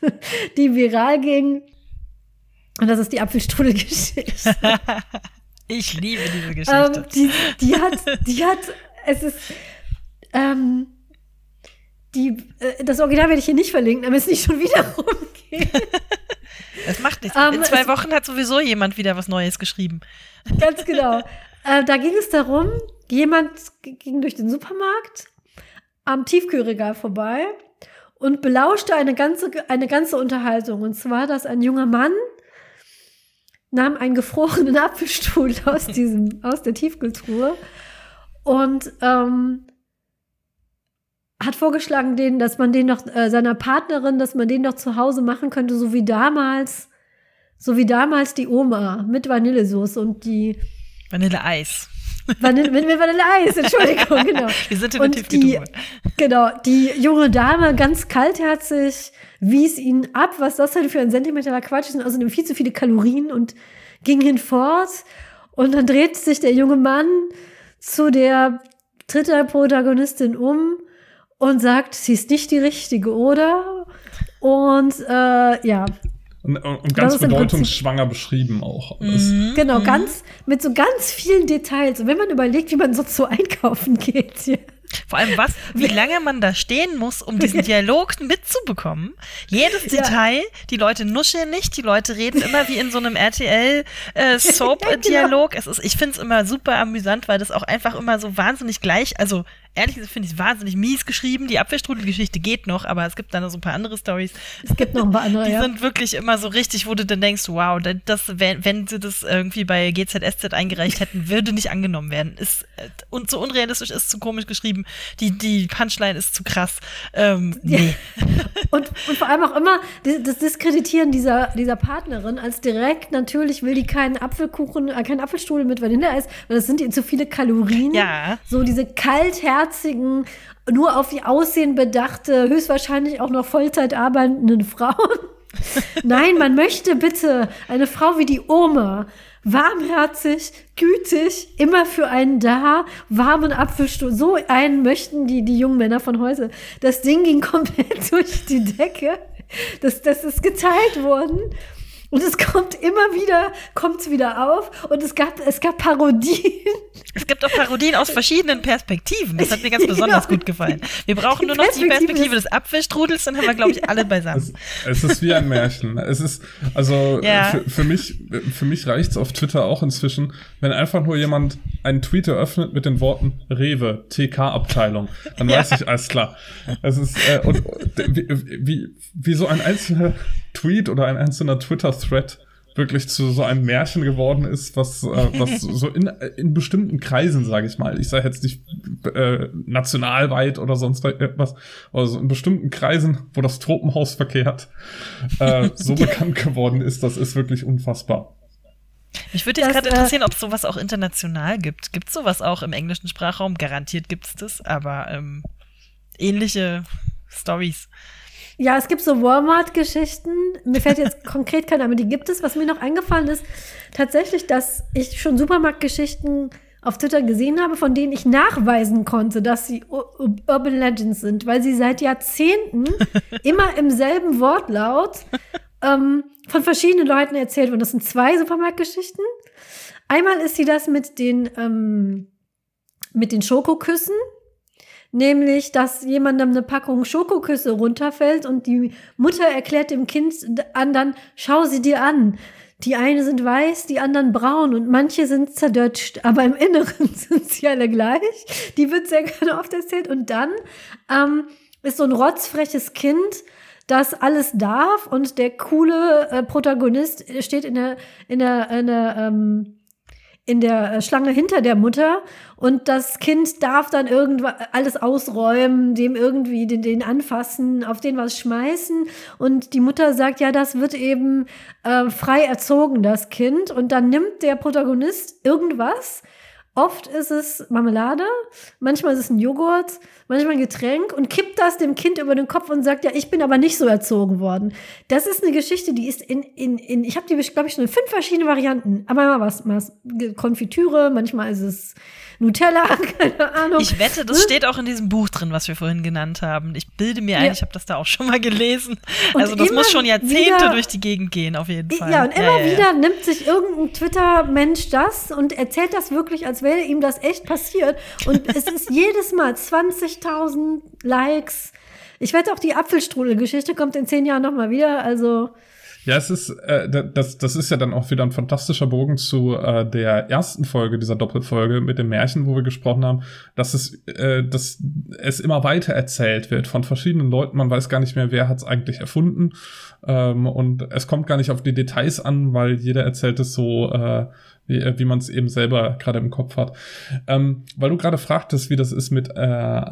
Speaker 3: die viral ging. Und das ist die Apfelstrudelgeschichte.
Speaker 1: ich liebe diese Geschichte.
Speaker 3: Ähm, die, die hat, die hat, es ist, ähm, die, äh, das Original werde ich hier nicht verlinken, damit es nicht schon wieder rumgeht.
Speaker 1: Es macht nichts. Um, In ähm, zwei Wochen hat sowieso jemand wieder was Neues geschrieben.
Speaker 3: Ganz genau. äh, da ging es darum, jemand ging durch den Supermarkt am Tiefkühlregal vorbei und belauschte eine ganze, eine ganze Unterhaltung. Und zwar, dass ein junger Mann nahm einen gefrorenen Apfelstuhl aus, diesem, aus der Tiefkühltruhe und ähm, hat vorgeschlagen, den, dass man den noch, äh, seiner Partnerin, dass man den noch zu Hause machen könnte, so wie damals, so wie damals die Oma mit Vanillesoße und die
Speaker 1: Vanilleeis.
Speaker 3: Vanille, mit, mit Vanilleeis, Entschuldigung, genau.
Speaker 1: Wir sind in der und
Speaker 3: die, Genau, die junge Dame ganz kaltherzig wies ihn ab, was das denn für ein sentimenteller Quatsch ist, außerdem viel zu viele Kalorien und ging hinfort. Und dann dreht sich der junge Mann zu der dritten Protagonistin um und sagt, sie ist nicht die richtige, oder? Und äh, ja.
Speaker 2: Und, und ganz bedeutungsschwanger beschrieben auch.
Speaker 3: Mhm. Genau, mhm. ganz mit so ganz vielen Details. Und wenn man überlegt, wie man so zu einkaufen geht. Ja.
Speaker 1: Vor allem was, wie lange man da stehen muss, um diesen Dialog mitzubekommen. Jedes
Speaker 3: Ja.
Speaker 1: Detail, die Leute nuscheln nicht, die Leute reden immer wie in so einem RTL äh,
Speaker 3: Ja, genau.
Speaker 1: Dialog. Es ist, ich finde es immer super amüsant, weil das auch einfach immer so wahnsinnig gleich, also ehrlich gesagt finde ich es wahnsinnig mies geschrieben. Die Abwehrstrudelgeschichte geht noch, aber es gibt dann noch so ein paar andere Stories.
Speaker 3: Es gibt noch ein paar andere,
Speaker 1: Die
Speaker 3: ja.
Speaker 1: sind wirklich immer so richtig, wo du dann denkst, wow, das, wenn, wenn sie das irgendwie bei GZSZ eingereicht hätten, würde nicht angenommen werden. Ist äh, und so unrealistisch ist zu komisch geschrieben. Die, die Punchline ist zu krass. Ähm,
Speaker 3: Ja.
Speaker 1: nee.
Speaker 3: Und, und vor allem auch immer das Diskreditieren dieser, dieser Partnerin als direkt, natürlich will die keinen Apfelkuchen, äh, keinen Apfelstrudel mit Vanilleeis, weil das sind ihr zu viele Kalorien.
Speaker 1: Ja.
Speaker 3: So diese kaltherzigen, nur auf ihr Aussehen bedachte, höchstwahrscheinlich auch noch Vollzeit arbeitenden Frauen. Nein, man möchte bitte eine Frau wie die Oma. Warmherzig, gütig, immer für einen da, warmen Apfelstuhl. So einen möchten die, die jungen Männer von heute. Das Ding ging komplett durch die Decke. Das, das ist geteilt worden. Und es kommt immer wieder, kommt es wieder auf. Und es gab, es gab Parodien.
Speaker 1: Es gibt auch Parodien aus verschiedenen Perspektiven. Das hat mir ganz besonders
Speaker 3: Genau.
Speaker 1: gut gefallen. Wir brauchen nur noch die
Speaker 3: Perspektive
Speaker 1: des Apfelstrudels, dann haben wir, glaube ich, alle beisammen.
Speaker 2: Es, es ist wie ein Märchen. Es ist, also
Speaker 1: Ja.
Speaker 2: für, für mich, für mich reicht's auf Twitter auch inzwischen, wenn einfach nur jemand einen Tweet eröffnet mit den Worten Rewe, TK-Abteilung, dann
Speaker 1: Ja.
Speaker 2: weiß ich, alles klar. Es ist, äh, und, und wie, wie, wie so ein einzelner Tweet oder ein einzelner Twitter-Thread wirklich zu so einem Märchen geworden ist, was, äh, was so in, in bestimmten Kreisen, sage ich mal, ich sage jetzt nicht äh, nationalweit oder sonst was, aber so in bestimmten Kreisen, wo das Tropenhaus verkehrt, äh, so bekannt geworden ist, das ist wirklich unfassbar.
Speaker 1: Mich würde jetzt gerade
Speaker 3: äh,
Speaker 1: interessieren, ob es sowas auch international gibt. Gibt es sowas auch im englischen Sprachraum? Garantiert gibt es das, aber ähm, ähnliche Stories.
Speaker 3: Ja, es gibt so Walmart-Geschichten. Mir fällt jetzt konkret keine, aber die gibt es. Was mir noch eingefallen ist, tatsächlich, dass ich schon Supermarktgeschichten auf Twitter gesehen habe, von denen ich nachweisen konnte, dass sie Urban Legends sind, weil sie seit Jahrzehnten immer im selben Wortlaut ähm, von verschiedenen Leuten erzählt wurden. Das sind zwei Supermarktgeschichten. Einmal ist sie das mit den, ähm, mit den Schokoküssen. Nämlich, dass jemandem eine Packung Schokoküsse runterfällt und die Mutter erklärt dem Kind anderen, schau sie dir an. Die eine sind weiß, die anderen braun und manche sind zerdutscht, aber im Inneren sind sie alle gleich. Die wird sehr gerne oft erzählt. Und dann ähm, ist so ein rotzfreches Kind, das alles darf und der coole äh, Protagonist steht in der, in der, in der, ähm, in der äh, Schlange hinter der Mutter und das Kind darf dann irgendwas alles ausräumen, dem irgendwie den, den anfassen, auf den was schmeißen und die Mutter sagt, ja, das wird eben äh, frei erzogen, das Kind und dann nimmt der Protagonist irgendwas. Oft ist es Marmelade, manchmal ist es ein Joghurt, manchmal ein Getränk und kippt das dem Kind über den Kopf und sagt, ja, ich bin aber nicht so erzogen worden. Das ist eine Geschichte, die ist in, in, in ich habe die, glaube ich, schon in fünf verschiedene Varianten. Aber mal was, was Konfitüre, manchmal ist es Nutella, keine Ahnung.
Speaker 1: Ich wette, das steht auch in diesem Buch drin, was wir vorhin genannt haben. Ich bilde mir ein,
Speaker 3: Ja.
Speaker 1: ich habe das da auch schon mal gelesen.
Speaker 3: Und
Speaker 1: also das muss schon Jahrzehnte
Speaker 3: wieder-
Speaker 1: durch die Gegend gehen, auf jeden Fall.
Speaker 3: Ja, und immer
Speaker 1: ja, ja.
Speaker 3: wieder nimmt sich irgendein Twitter-Mensch das und erzählt das wirklich, als wäre ihm das echt passiert. Und es ist jedes Mal 20.000 Likes. Ich wette auch, die Apfelstrudel-Geschichte kommt in zehn Jahren nochmal wieder. Also,
Speaker 2: Ja, es ist, äh, da- das, das ist ja dann auch wieder ein fantastischer Bogen zu äh, der ersten Folge dieser Doppelfolge mit dem Märchen, wo wir gesprochen haben, dass es, äh, dass es immer weiter erzählt wird von verschiedenen Leuten. Man weiß gar nicht mehr, wer hat es eigentlich erfunden. Ähm, und es kommt gar nicht auf die Details an, weil jeder erzählt es so, äh, wie, äh, wie man es eben selber gerade im Kopf hat. Ähm, weil du gerade fragtest, wie das ist mit äh,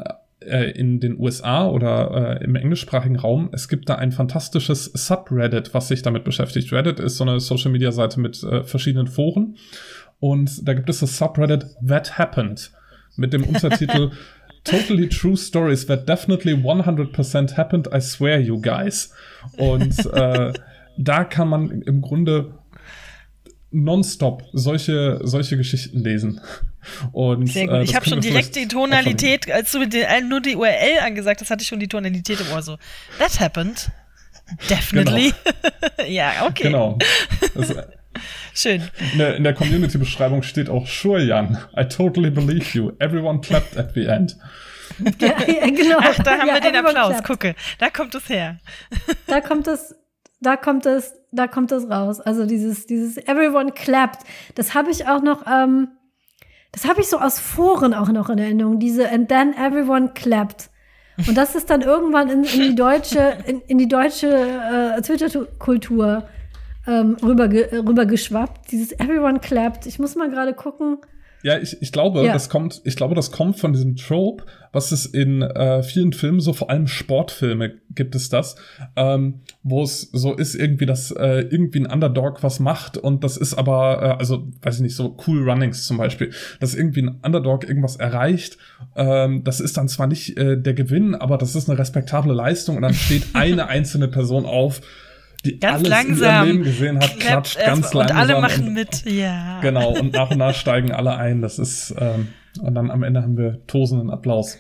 Speaker 2: äh, in den USA oder äh, im englischsprachigen Raum, es gibt da ein fantastisches Subreddit, was sich damit beschäftigt. Reddit ist so eine Social-Media-Seite mit äh, verschiedenen Foren und da gibt es das Subreddit That Happened mit dem Untertitel Totally True Stories that definitely 100% happened, I swear you guys. Und äh, da kann man im Grunde nonstop solche, solche Geschichten lesen. Und,
Speaker 1: Sehr gut.
Speaker 2: äh,
Speaker 1: ich habe schon direkt die Tonalität, als du mit den, äh, nur die URL angesagt hast, hatte ich schon die Tonalität im Ohr so. That happened. Definitely. ja, okay.
Speaker 2: Genau. Das, äh,
Speaker 1: Schön.
Speaker 2: in der, der Community-Beschreibung steht auch, sure, Jan, I totally believe you. Everyone clapped at the end.
Speaker 3: Ja, ja, genau.
Speaker 1: Ach, da haben
Speaker 3: ja,
Speaker 1: wir den Applaus.
Speaker 3: clapped.
Speaker 1: Gucke, da kommt es her.
Speaker 3: Da kommt es, da kommt es, da kommt es raus. Also dieses, dieses Everyone clapped. Das habe ich auch noch, ähm, das habe ich so aus Foren auch noch in Erinnerung. Diese And then everyone clapped. Und das ist dann irgendwann in, in die deutsche, in, in die deutsche äh, Twitter-Kultur ähm, rüberge, rübergeschwappt. Dieses Everyone clapped. Ich muss mal gerade gucken.
Speaker 2: Ja, ich, ich glaube,
Speaker 3: Ja.
Speaker 2: das kommt, ich glaube, das kommt von diesem Trope, was es in äh, vielen Filmen, so vor allem Sportfilme gibt es das, ähm, wo es so ist irgendwie, dass äh, irgendwie ein Underdog was macht und das ist aber, äh, also weiß ich nicht, so Cool Runnings zum Beispiel, dass irgendwie ein Underdog irgendwas erreicht, ähm, das ist dann zwar nicht äh, der Gewinn, aber das ist eine respektable Leistung und dann steht eine einzelne Person auf, die
Speaker 1: Ganz
Speaker 2: alles in
Speaker 1: langsam.
Speaker 2: ihrem Leben gesehen hat,
Speaker 1: Klappt
Speaker 2: klatscht
Speaker 1: erst
Speaker 2: ganz langsam.
Speaker 1: Und alle machen mit, ja.
Speaker 2: Genau, und nach und nach steigen alle ein. Das ist, ähm, und dann am Ende haben wir tosenden Applaus.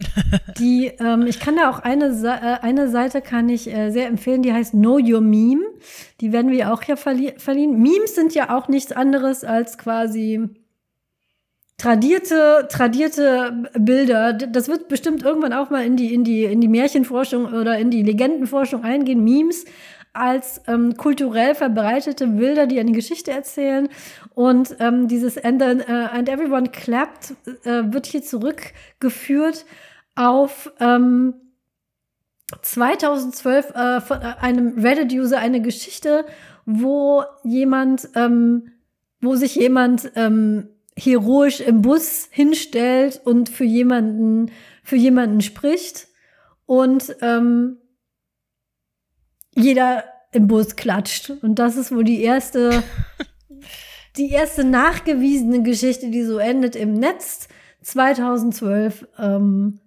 Speaker 3: Die, ähm, ich kann da auch eine, Sa- äh, eine Seite kann ich äh, sehr empfehlen, die heißt Know Your Meme. Die werden wir auch hier verli verliehen. Memes sind ja auch nichts anderes als quasi tradierte, tradierte Bilder. Das wird bestimmt irgendwann auch mal in die, in die, in die Märchenforschung oder in die Legendenforschung eingehen. Memes als ähm, kulturell verbreitete Bilder, die eine Geschichte erzählen. Und ähm, dieses And, then, äh, and Everyone Clapped äh, wird hier zurückgeführt auf ähm, 2012 äh, von äh, einem Reddit-User eine Geschichte, wo jemand, ähm, wo sich jemand ähm, heroisch im Bus hinstellt und für jemanden, für jemanden spricht und ähm, jeder im Bus klatscht. Und das ist wohl die erste, die erste nachgewiesene Geschichte, die so endet im Netz 2012. Ähm,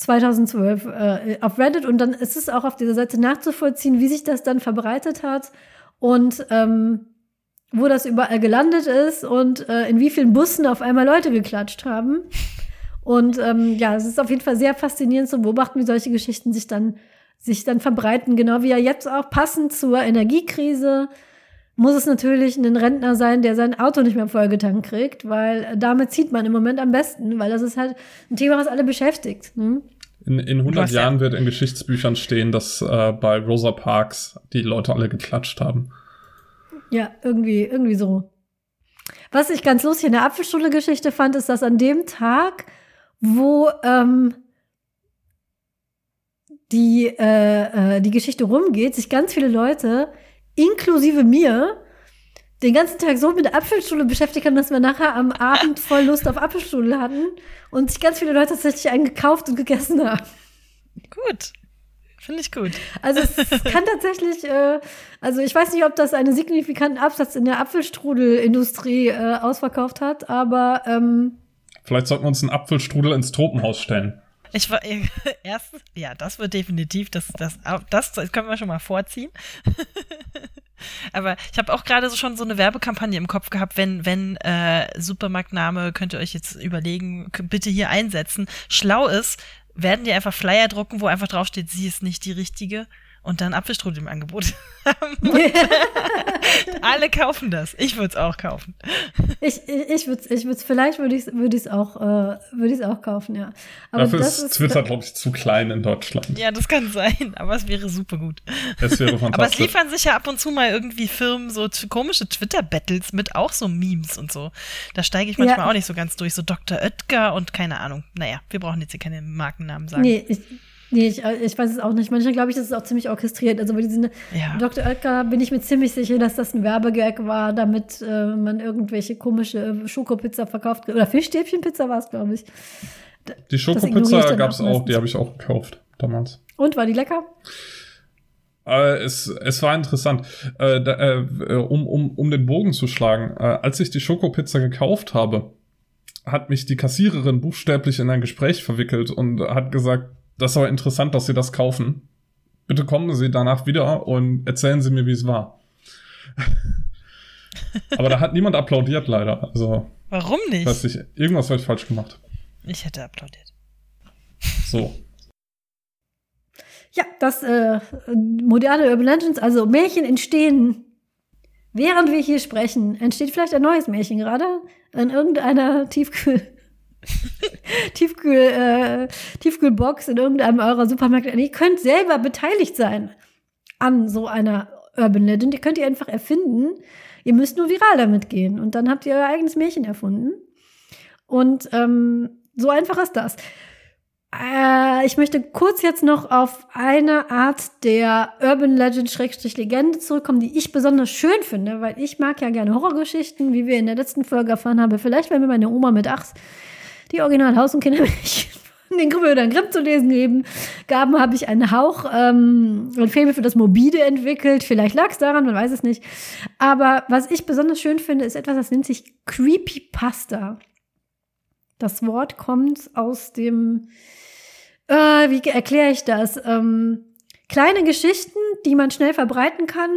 Speaker 3: 2012 äh, auf Reddit und dann ist es auch auf dieser Seite nachzuvollziehen, wie sich das dann verbreitet hat und ähm, wo das überall gelandet ist und äh, in wie vielen Bussen auf einmal Leute geklatscht haben. Und ähm, ja, es ist auf jeden Fall sehr faszinierend zu beobachten, wie solche Geschichten sich dann, sich dann verbreiten. Genau wie ja jetzt auch passend zur Energiekrise muss es natürlich ein Rentner sein, der sein Auto nicht mehr vollgetankt kriegt, weil damit zieht man im Moment am besten, weil das ist halt ein Thema, was alle beschäftigt. Ne?
Speaker 2: In, in 100
Speaker 1: Du hast ja-
Speaker 2: Jahren wird in Geschichtsbüchern stehen, dass äh, bei Rosa Parks die Leute alle geklatscht haben.
Speaker 3: Ja, irgendwie, irgendwie so. Was ich ganz lustig in der Apfelschule-Geschichte fand, ist, dass an dem Tag, wo ähm, die, äh, äh, die Geschichte rumgeht, sich ganz viele Leute, inklusive mir, den ganzen Tag so mit der Apfelschule beschäftigt haben, dass wir nachher am Abend voll Lust auf Apfelschule hatten und sich ganz viele Leute tatsächlich einen gekauft und gegessen haben.
Speaker 1: Gut. Finde ich gut.
Speaker 3: Also es kann tatsächlich, äh, also ich weiß nicht, ob das einen signifikanten Absatz in der Apfelstrudelindustrie äh, ausverkauft hat, aber ähm,
Speaker 2: Vielleicht sollten wir uns einen Apfelstrudel ins Tropenhaus stellen.
Speaker 1: Ich war erstens, ja, das wird definitiv, das, das, das, das können wir schon mal vorziehen. Aber ich habe auch gerade so schon so eine Werbekampagne im Kopf gehabt, wenn, wenn äh, Supermarktname, könnt ihr euch jetzt überlegen, bitte hier einsetzen, schlau ist, werden die einfach Flyer drucken, wo einfach draufsteht, sie ist nicht die richtige und dann Apfelstrudel im Angebot haben. Alle kaufen das. Ich würde es auch kaufen.
Speaker 3: ich, ich, ich würde ich würd's, vielleicht würde ich es würd ich's auch, äh, würde ich's auch kaufen, ja. Aber
Speaker 2: Dafür
Speaker 3: das
Speaker 2: ist Twitter, glaube ich, zu klein in Deutschland.
Speaker 1: Ja, das kann sein, aber es wäre super gut.
Speaker 2: Es wäre
Speaker 1: Aber es
Speaker 2: fantastisch.
Speaker 1: liefern sich ja ab und zu mal irgendwie Firmen so komische Twitter-Battles mit auch so Memes und so. Da steige ich manchmal
Speaker 3: Ja.
Speaker 1: auch nicht so ganz durch. So Dr. Oetker und keine Ahnung. Naja, wir brauchen jetzt hier keine Markennamen sagen.
Speaker 3: Nee, ich, nee ich, äh, ich weiß es auch nicht. Manchmal glaube ich, das ist auch ziemlich orchestriert. Also bei diesen
Speaker 1: Ja.
Speaker 3: Dr. Oetker bin ich mir ziemlich sicher, dass das ein Werbegag war, damit äh, man irgendwelche komische Schokopizza verkauft. Oder Fischstäbchenpizza war es, glaube ich.
Speaker 2: Die Schokopizza gab es
Speaker 3: auch
Speaker 2: die habe ich auch gekauft damals.
Speaker 3: Und, war die lecker?
Speaker 2: Äh, es, es war interessant. Äh, da, äh, um, um, um den Bogen zu schlagen, äh, als ich die Schokopizza gekauft habe, hat mich die Kassiererin buchstäblich in ein Gespräch verwickelt und hat gesagt, das ist aber interessant, dass Sie das kaufen. Bitte kommen Sie danach wieder und erzählen Sie mir, wie es war. aber da hat niemand applaudiert, leider. Also,
Speaker 1: Warum nicht?
Speaker 2: weiß ich, irgendwas habe ich falsch gemacht.
Speaker 1: Ich hätte applaudiert.
Speaker 2: So.
Speaker 3: Ja, das äh, moderne Urban Legends, also Märchen entstehen, während wir hier sprechen. Entsteht vielleicht ein neues Märchen gerade in irgendeiner Tiefkühl. Tiefkühl, äh, Tiefkühlbox in irgendeinem eurer Supermärkte. Ihr könnt selber beteiligt sein an so einer Urban Legend. Ihr könnt die einfach erfinden. Ihr müsst nur viral damit gehen. Und dann habt ihr euer eigenes Märchen erfunden. Und ähm, so einfach ist das. Äh, ich möchte kurz jetzt noch auf eine Art der Urban Legend Schrägstrich Legende zurückkommen, die ich besonders schön finde, weil ich mag ja gerne Horrorgeschichten, wie wir in der letzten Folge erfahren haben. Vielleicht, wenn mir meine Oma mit Achs die Original Haus- und Kindermärchen den Brüdern Grimm zu lesen geben gaben, habe ich einen Hauch, ähm, ein Faible für das Mobile entwickelt. Vielleicht lag es daran, man weiß es nicht. Aber was ich besonders schön finde, ist etwas, das nennt sich Creepypasta. Das Wort kommt aus dem, äh, wie erkläre ich das? Ähm, kleine Geschichten, die man schnell verbreiten kann,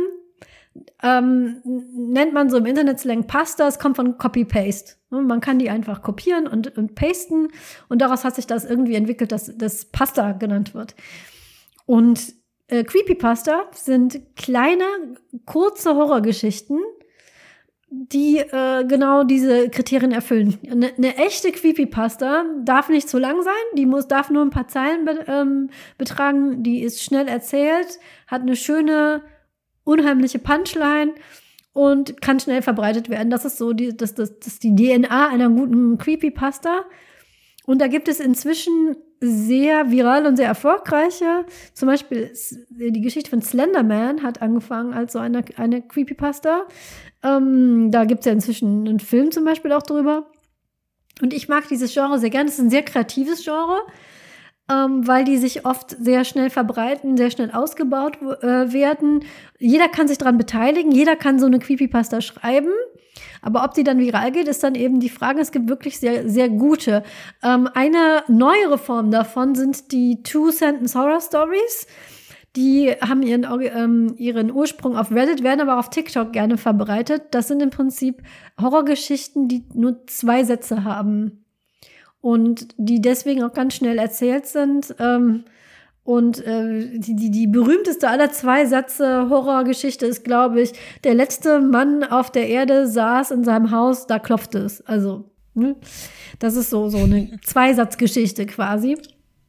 Speaker 3: ähm, nennt man so im Internet-Slang Pasta. Es kommt von Copy-Paste. Man kann die einfach kopieren und, und pasten und daraus hat sich das irgendwie entwickelt, dass das Pasta genannt wird. Und äh, Creepypasta sind kleine, kurze Horrorgeschichten, die äh, genau diese Kriterien erfüllen. Eine, eine echte Creepypasta darf nicht zu lang sein, die muss, darf nur ein paar Zeilen be, ähm, betragen, die ist schnell erzählt, hat eine schöne, unheimliche Punchline und kann schnell verbreitet werden. Das ist so die, das, das, das die DNA einer guten Creepypasta. Und da gibt es inzwischen sehr viral und sehr erfolgreiche. Zum Beispiel die Geschichte von Slenderman hat angefangen als so eine, eine Creepypasta. Ähm, da gibt es ja inzwischen einen Film zum Beispiel auch drüber. Und ich mag dieses Genre sehr gerne. Es ist ein sehr kreatives Genre ähm, weil die sich oft sehr schnell verbreiten, sehr schnell ausgebaut äh, werden. Jeder kann sich daran beteiligen, jeder kann so eine Creepypasta schreiben. Aber ob die dann viral geht, ist dann eben die Frage. Es gibt wirklich sehr, sehr gute. Ähm, eine neuere Form davon sind die Two-Sentence Horror Stories. Die haben ihren, ähm, ihren Ursprung auf Reddit, werden aber auf TikTok gerne verbreitet. Das sind im Prinzip Horrorgeschichten, die nur zwei Sätze haben und die deswegen auch ganz schnell erzählt sind. Ähm, und äh, die, die, die berühmteste aller zwei Sätze Horrorgeschichte ist, glaube ich, der letzte Mann auf der Erde saß in seinem Haus, da klopfte es. Also, ne? das ist so, so eine Zweisatzgeschichte quasi.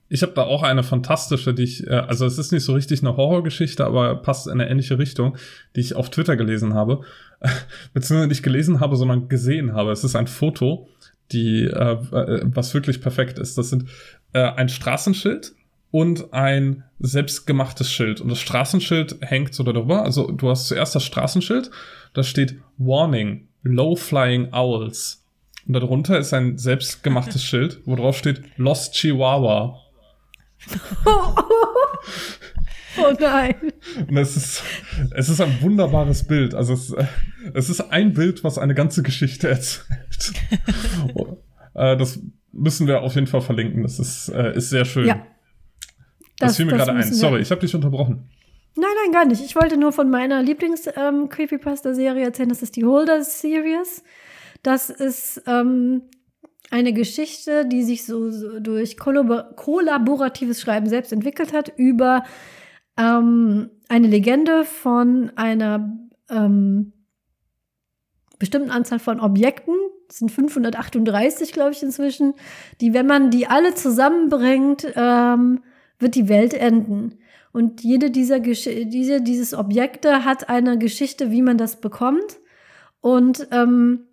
Speaker 2: Ich habe da auch eine fantastische, die ich, äh, also es ist nicht so richtig eine Horrorgeschichte, aber passt in eine ähnliche Richtung, die ich auf Twitter gelesen habe. Beziehungsweise nicht gelesen habe, sondern gesehen habe. Es ist ein Foto die, äh, äh, was wirklich perfekt ist. Das sind äh, ein Straßenschild und ein selbstgemachtes Schild. Und das Straßenschild hängt so darüber. Also du hast zuerst das Straßenschild, da steht Warning, Low Flying Owls. Und darunter ist ein selbstgemachtes Schild, wo drauf steht Lost Chihuahua.
Speaker 3: Oh nein.
Speaker 2: Und es ist, es ist ein wunderbares Bild. Also es, es ist ein Bild, was eine ganze Geschichte erzählt. Äh, das müssen wir auf jeden Fall verlinken. Das ist, äh, ist sehr schön. Ja. Das, das fiel mir gerade ein. Sorry, ich habe dich unterbrochen.
Speaker 3: Nein, nein, gar nicht. Ich wollte nur von meiner Lieblings-Creepypasta-Serie ähm, erzählen. Das ist die Holder-Series. Das ist ähm, eine Geschichte, die sich so, so durch kollabor kollaboratives Schreiben selbst entwickelt hat über ähm, eine Legende von einer ähm, bestimmten Anzahl von Objekten, das sind 538, glaube ich, inzwischen, die, wenn man die alle zusammenbringt, ähm, wird die Welt enden. Und jede dieser Gesch diese, dieses Objekte hat eine Geschichte, wie man das bekommt. Und ähm,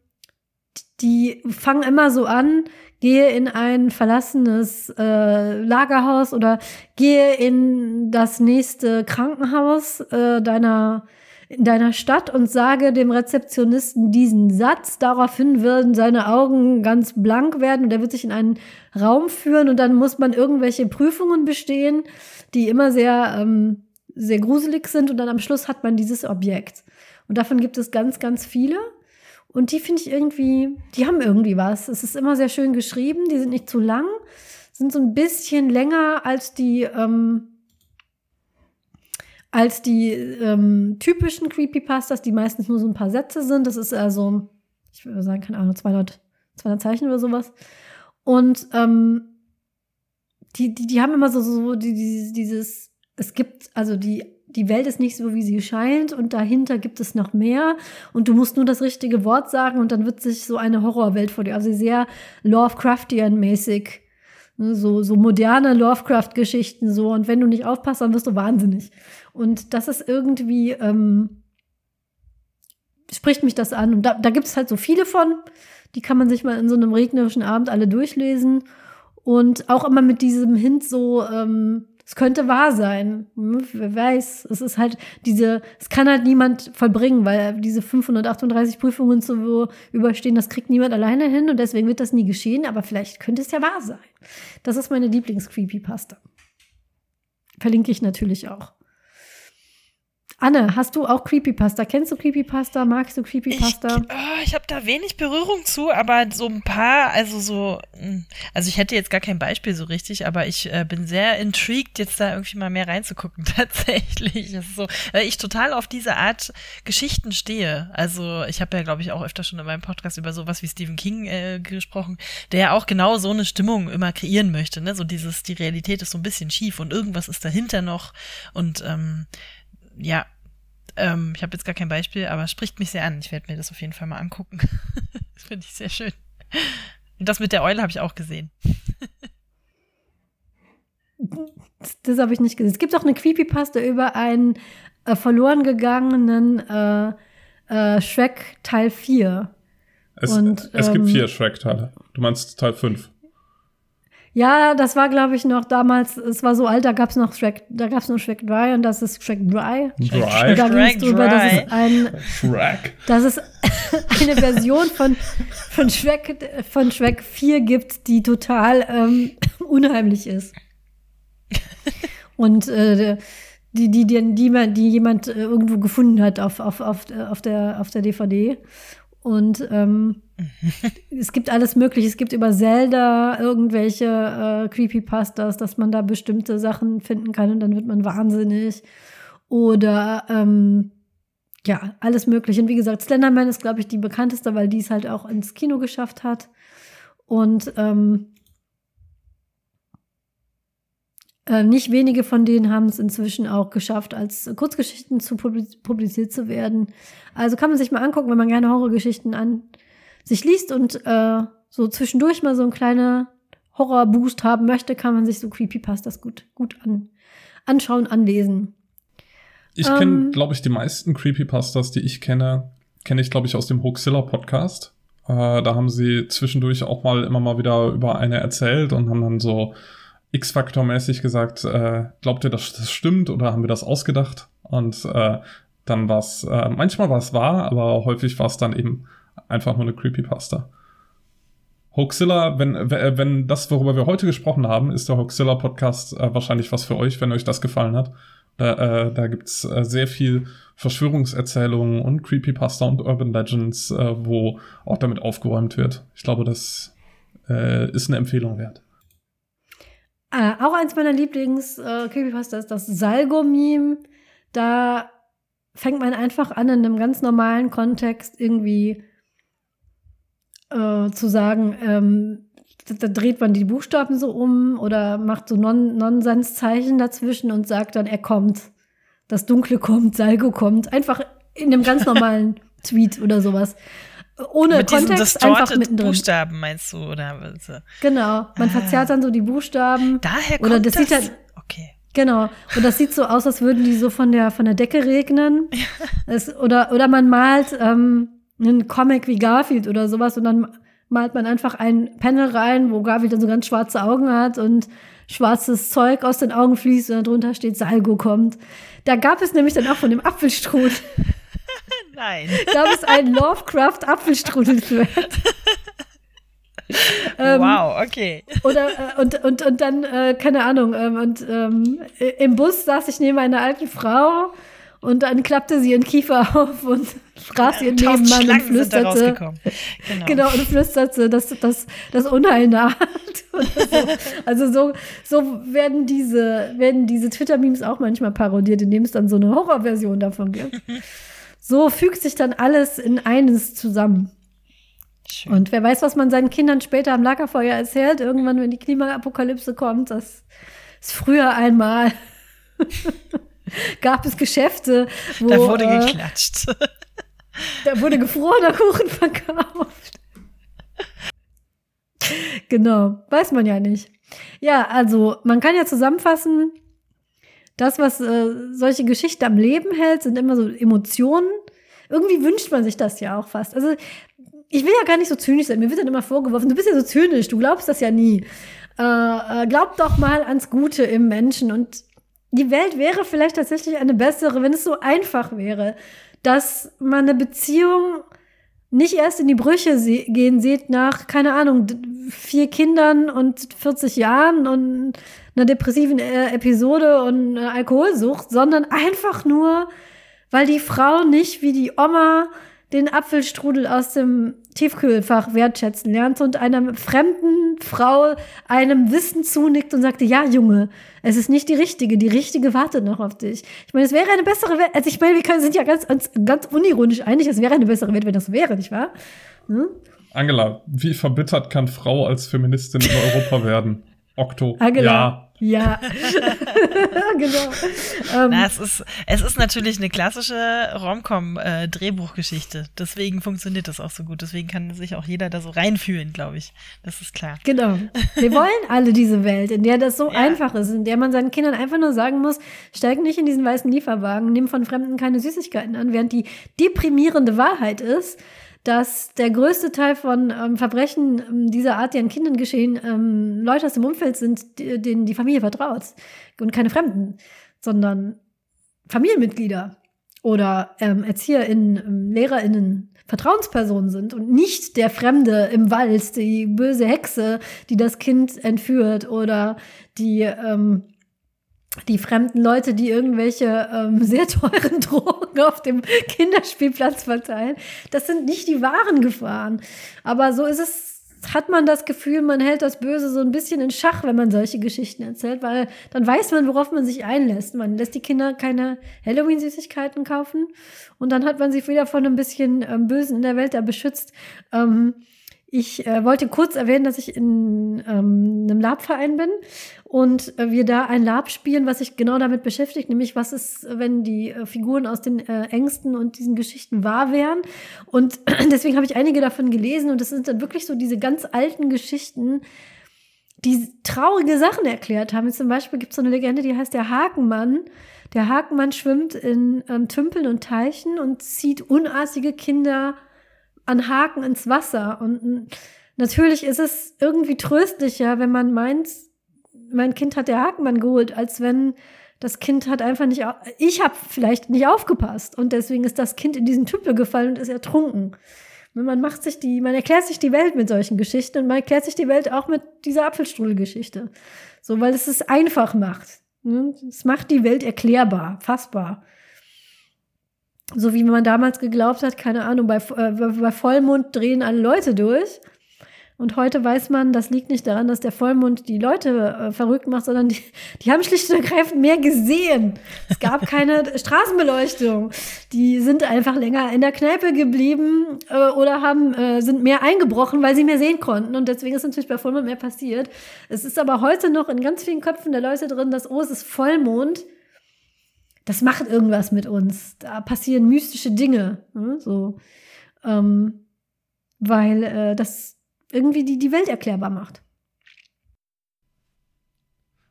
Speaker 3: die fangen immer so an, gehe in ein verlassenes äh, Lagerhaus oder gehe in das nächste Krankenhaus äh, deiner in deiner Stadt und sage dem Rezeptionisten diesen Satz. Daraufhin würden seine Augen ganz blank werden und er wird sich in einen Raum führen und dann muss man irgendwelche Prüfungen bestehen, die immer sehr, ähm, sehr gruselig sind und dann am Schluss hat man dieses Objekt. Und davon gibt es ganz, ganz viele. Und die finde ich irgendwie, die haben irgendwie was. Es ist immer sehr schön geschrieben, die sind nicht zu lang, sind so ein bisschen länger als die, ähm, als die ähm, typischen Creepypastas, die meistens nur so ein paar Sätze sind. Das ist also, ich würde sagen, keine Ahnung, 200, 200 Zeichen oder sowas. Und ähm, die, die, die haben immer so, so die, die, dieses, es gibt, also die die Welt ist nicht so, wie sie scheint und dahinter gibt es noch mehr und du musst nur das richtige Wort sagen und dann wird sich so eine Horrorwelt vor dir, also sehr Lovecraftian-mäßig, ne, so, so moderne Lovecraft-Geschichten so und wenn du nicht aufpasst, dann wirst du wahnsinnig. Und das ist irgendwie, ähm, spricht mich das an und da, da gibt es halt so viele von, die kann man sich mal in so einem regnerischen Abend alle durchlesen und auch immer mit diesem Hint so, ähm, es könnte wahr sein. Hm, wer weiß. Es ist halt diese, es kann halt niemand vollbringen, weil diese 538 Prüfungen zu überstehen, das kriegt niemand alleine hin und deswegen wird das nie geschehen, aber vielleicht könnte es ja wahr sein. Das ist meine Lieblings-Creepypasta. Verlinke ich natürlich auch. Anne, hast du auch Creepypasta? Kennst du Creepypasta? Magst du Creepypasta?
Speaker 1: Ich, oh, ich habe da wenig Berührung zu, aber so ein paar, also so, hm, also ich hätte jetzt gar kein Beispiel so richtig, aber ich äh, bin sehr intrigued, jetzt da irgendwie mal mehr reinzugucken, tatsächlich. Das ist so, weil ich total auf diese Art Geschichten stehe. Also ich habe ja, glaube ich, auch öfter schon in meinem Podcast über sowas wie Stephen King äh, gesprochen, der ja auch genau so eine Stimmung immer kreieren möchte, ne? So dieses, die Realität ist so ein bisschen schief und irgendwas ist dahinter noch und ähm, ja, ähm, ich habe jetzt gar kein Beispiel, aber es spricht mich sehr an. Ich werde mir das auf jeden Fall mal angucken. das finde ich sehr schön. Und das mit der Eule habe ich auch gesehen.
Speaker 3: das, das habe ich nicht gesehen. Es gibt auch eine Creepypasta über einen äh, verloren gegangenen äh, äh, Shrek Teil 4.
Speaker 2: Es, Und, es ähm, gibt vier Shrek-Teile. Du meinst Teil 5.
Speaker 3: Ja, das war, glaube ich, noch damals, es war so alt, da gab es noch Shrek, da gab es noch Shrek Dry und das ist Shrek Dry.
Speaker 2: Dry?
Speaker 3: Da ging es drüber, dass es ein,
Speaker 2: Shrek.
Speaker 3: dass es eine Version von, von Shrek, von Shrek 4 gibt, die total ähm, unheimlich ist. Und äh, die, die, die, die, die jemand äh, irgendwo gefunden hat auf, auf, auf, auf, der, auf der DVD. Und ähm, es gibt alles Mögliche. Es gibt über Zelda irgendwelche äh, Creepypastas, dass man da bestimmte Sachen finden kann und dann wird man wahnsinnig. Oder ähm, ja, alles Mögliche. Und wie gesagt, Slenderman ist, glaube ich, die bekannteste, weil die es halt auch ins Kino geschafft hat. Und ähm, äh, nicht wenige von denen haben es inzwischen auch geschafft, als Kurzgeschichten zu publiziert zu werden. Also kann man sich mal angucken, wenn man gerne Horrorgeschichten an sich liest und äh, so zwischendurch mal so ein kleiner Horror-Boost haben möchte, kann man sich so Creepypastas gut, gut an, anschauen, anlesen.
Speaker 2: Ich ähm, kenne, glaube ich, die meisten Creepypastas, die ich kenne, kenne ich, glaube ich, aus dem Hoaxilla Podcast. Äh, da haben sie zwischendurch auch mal immer mal wieder über eine erzählt und haben dann so X-Faktor-mäßig gesagt, äh, glaubt ihr, dass das stimmt oder haben wir das ausgedacht? Und äh, dann war es, äh, manchmal war es wahr, aber häufig war es dann eben einfach nur eine Creepypasta. Hoaxilla, wenn, wenn das, worüber wir heute gesprochen haben, ist der Hoaxilla Podcast äh, wahrscheinlich was für euch, wenn euch das gefallen hat. Da, äh, da gibt's äh, sehr viel Verschwörungserzählungen und Creepypasta und Urban Legends, äh, wo auch damit aufgeräumt wird. Ich glaube, das äh, ist eine Empfehlung wert.
Speaker 3: Äh, auch eins meiner Lieblings-Creepypasta äh, ist das Salgo-Meme. Da fängt man einfach an, in einem ganz normalen Kontext irgendwie äh, zu sagen, ähm, da, da, dreht man die Buchstaben so um oder macht so non Nonsenszeichen dazwischen und sagt dann, er kommt. Das Dunkle kommt, Salgo kommt. Einfach in einem ganz normalen Tweet oder sowas ohne
Speaker 1: Mit
Speaker 3: Kontext einfach mittendrin.
Speaker 1: Buchstaben meinst du oder?
Speaker 3: Genau, man ah. verzerrt dann so die Buchstaben.
Speaker 1: Daher kommt oder das, das sieht dann,
Speaker 3: okay. Genau. Und das sieht so aus, als würden die so von der von der Decke regnen. es, oder oder man malt ähm, einen Comic wie Garfield oder sowas und dann malt man einfach ein Panel rein, wo Garfield dann so ganz schwarze Augen hat und schwarzes Zeug aus den Augen fließt und darunter steht Salgo kommt. Da gab es nämlich dann auch von dem Apfelstrudel
Speaker 1: Nein.
Speaker 3: Gab es einen Lovecraft-Apfelstrudelflirt.
Speaker 1: ähm, wow, okay.
Speaker 3: Oder äh, und, und, und dann, äh, keine Ahnung, ähm, und ähm, im Bus saß ich neben einer alten Frau und dann klappte sie ihren Kiefer auf und fraß ihren Nebenmann und flüsterte. Genau. genau, und flüsterte, dass das, das Unheil naht. So. Also so, so werden diese, werden diese Twitter-Memes auch manchmal parodiert, indem es dann so eine Horrorversion davon gibt. So fügt sich dann alles in eines zusammen. Schön. Und wer weiß, was man seinen Kindern später am Lagerfeuer erzählt, irgendwann, wenn die Klimaapokalypse kommt, das ist früher einmal. gab es Geschäfte, wo.
Speaker 1: Da wurde
Speaker 3: äh,
Speaker 1: geklatscht.
Speaker 3: Da wurde gefrorener Kuchen verkauft. Genau, weiß man ja nicht. Ja, also man kann ja zusammenfassen, das, was äh, solche Geschichten am Leben hält, sind immer so Emotionen. Irgendwie wünscht man sich das ja auch fast. Also ich will ja gar nicht so zynisch sein. Mir wird dann immer vorgeworfen, du bist ja so zynisch, du glaubst das ja nie. Äh, äh, glaub doch mal ans Gute im Menschen. Und die Welt wäre vielleicht tatsächlich eine bessere, wenn es so einfach wäre, dass man eine Beziehung nicht erst in die Brüche se gehen sieht nach, keine Ahnung, vier Kindern und 40 Jahren und einer depressiven äh, Episode und einer Alkoholsucht, sondern einfach nur, weil die Frau nicht wie die Oma den Apfelstrudel aus dem Tiefkühlfach wertschätzen lernt und einer fremden Frau einem Wissen zunickt und sagte, ja, Junge, es ist nicht die richtige, die richtige wartet noch auf dich. Ich meine, es wäre eine bessere Welt, also ich meine, wir können, sind ja ganz, ganz unironisch einig, es wäre eine bessere Welt, wenn das wäre, nicht wahr? Hm?
Speaker 2: Angela, wie verbittert kann Frau als Feministin in Europa werden? Okto.
Speaker 3: Angela.
Speaker 2: Ja.
Speaker 3: Ja, genau. Ähm,
Speaker 1: Na, es ist, es ist natürlich eine klassische Rom-Com-Drehbuchgeschichte. Deswegen funktioniert das auch so gut. Deswegen kann sich auch jeder da so reinfühlen, glaube ich. Das ist klar.
Speaker 3: Genau. Wir wollen alle diese Welt, in der das so
Speaker 1: Ja.
Speaker 3: einfach ist, in der man seinen Kindern einfach nur sagen muss, steig nicht in diesen weißen Lieferwagen, nimm von Fremden keine Süßigkeiten an, während die deprimierende Wahrheit ist, dass der größte Teil von ähm, Verbrechen ähm, dieser Art, die an Kindern geschehen, ähm, Leute aus dem Umfeld sind, die- denen die Familie vertraut. Und keine Fremden, sondern Familienmitglieder oder ähm, ErzieherInnen, ähm, LehrerInnen, Vertrauenspersonen sind und nicht der Fremde im Wald, die böse Hexe, die das Kind entführt oder die, ähm, die fremden Leute, die irgendwelche ähm, sehr teuren Drogen auf dem Kinderspielplatz verteilen. Das sind nicht die wahren Gefahren. Aber so ist es, hat man das Gefühl, man hält das Böse so ein bisschen in Schach, wenn man solche Geschichten erzählt, weil dann weiß man, worauf man sich einlässt. Man lässt die Kinder keine Halloween-Süßigkeiten kaufen und dann hat man sich wieder von ein bisschen ähm, Bösen in der Welt da beschützt. Ähm, ich äh, wollte kurz erwähnen, dass ich in ähm, einem Lab-Verein bin und äh, wir da ein Lab spielen, was sich genau damit beschäftigt, nämlich was ist, wenn die äh, Figuren aus den äh, Ängsten und diesen Geschichten wahr wären. Und deswegen habe ich einige davon gelesen und das sind dann wirklich so diese ganz alten Geschichten, die traurige Sachen erklärt haben. Zum Beispiel gibt es so eine Legende, die heißt der Hakenmann. Der Hakenmann schwimmt in ähm, Tümpeln und Teichen und zieht unartige Kinder an Haken ins Wasser. Und natürlich ist es irgendwie tröstlicher, wenn man meint, mein Kind hat der Hakenmann geholt, als wenn das Kind hat einfach nicht, ich habe vielleicht nicht aufgepasst und deswegen ist das Kind in diesen Tümpel gefallen und ist ertrunken. Man macht sich die, man erklärt sich die Welt mit solchen Geschichten und man erklärt sich die Welt auch mit dieser Apfelstrudelgeschichte. So, weil es es einfach macht. ne? Es macht die Welt erklärbar, fassbar. So wie man damals geglaubt hat, keine Ahnung, bei, äh, bei Vollmond drehen alle Leute durch. Und heute weiß man, das liegt nicht daran, dass der Vollmond die Leute äh, verrückt macht, sondern die, die haben schlicht und ergreifend mehr gesehen. Es gab keine Straßenbeleuchtung. Die sind einfach länger in der Kneipe geblieben äh, oder haben, äh, sind mehr eingebrochen, weil sie mehr sehen konnten. Und deswegen ist natürlich bei Vollmond mehr passiert. Es ist aber heute noch in ganz vielen Köpfen der Leute drin, dass, oh, es ist Vollmond das macht irgendwas mit uns. Da passieren mystische Dinge. Ne? So, ähm, weil äh, das irgendwie die, die Welt erklärbar macht.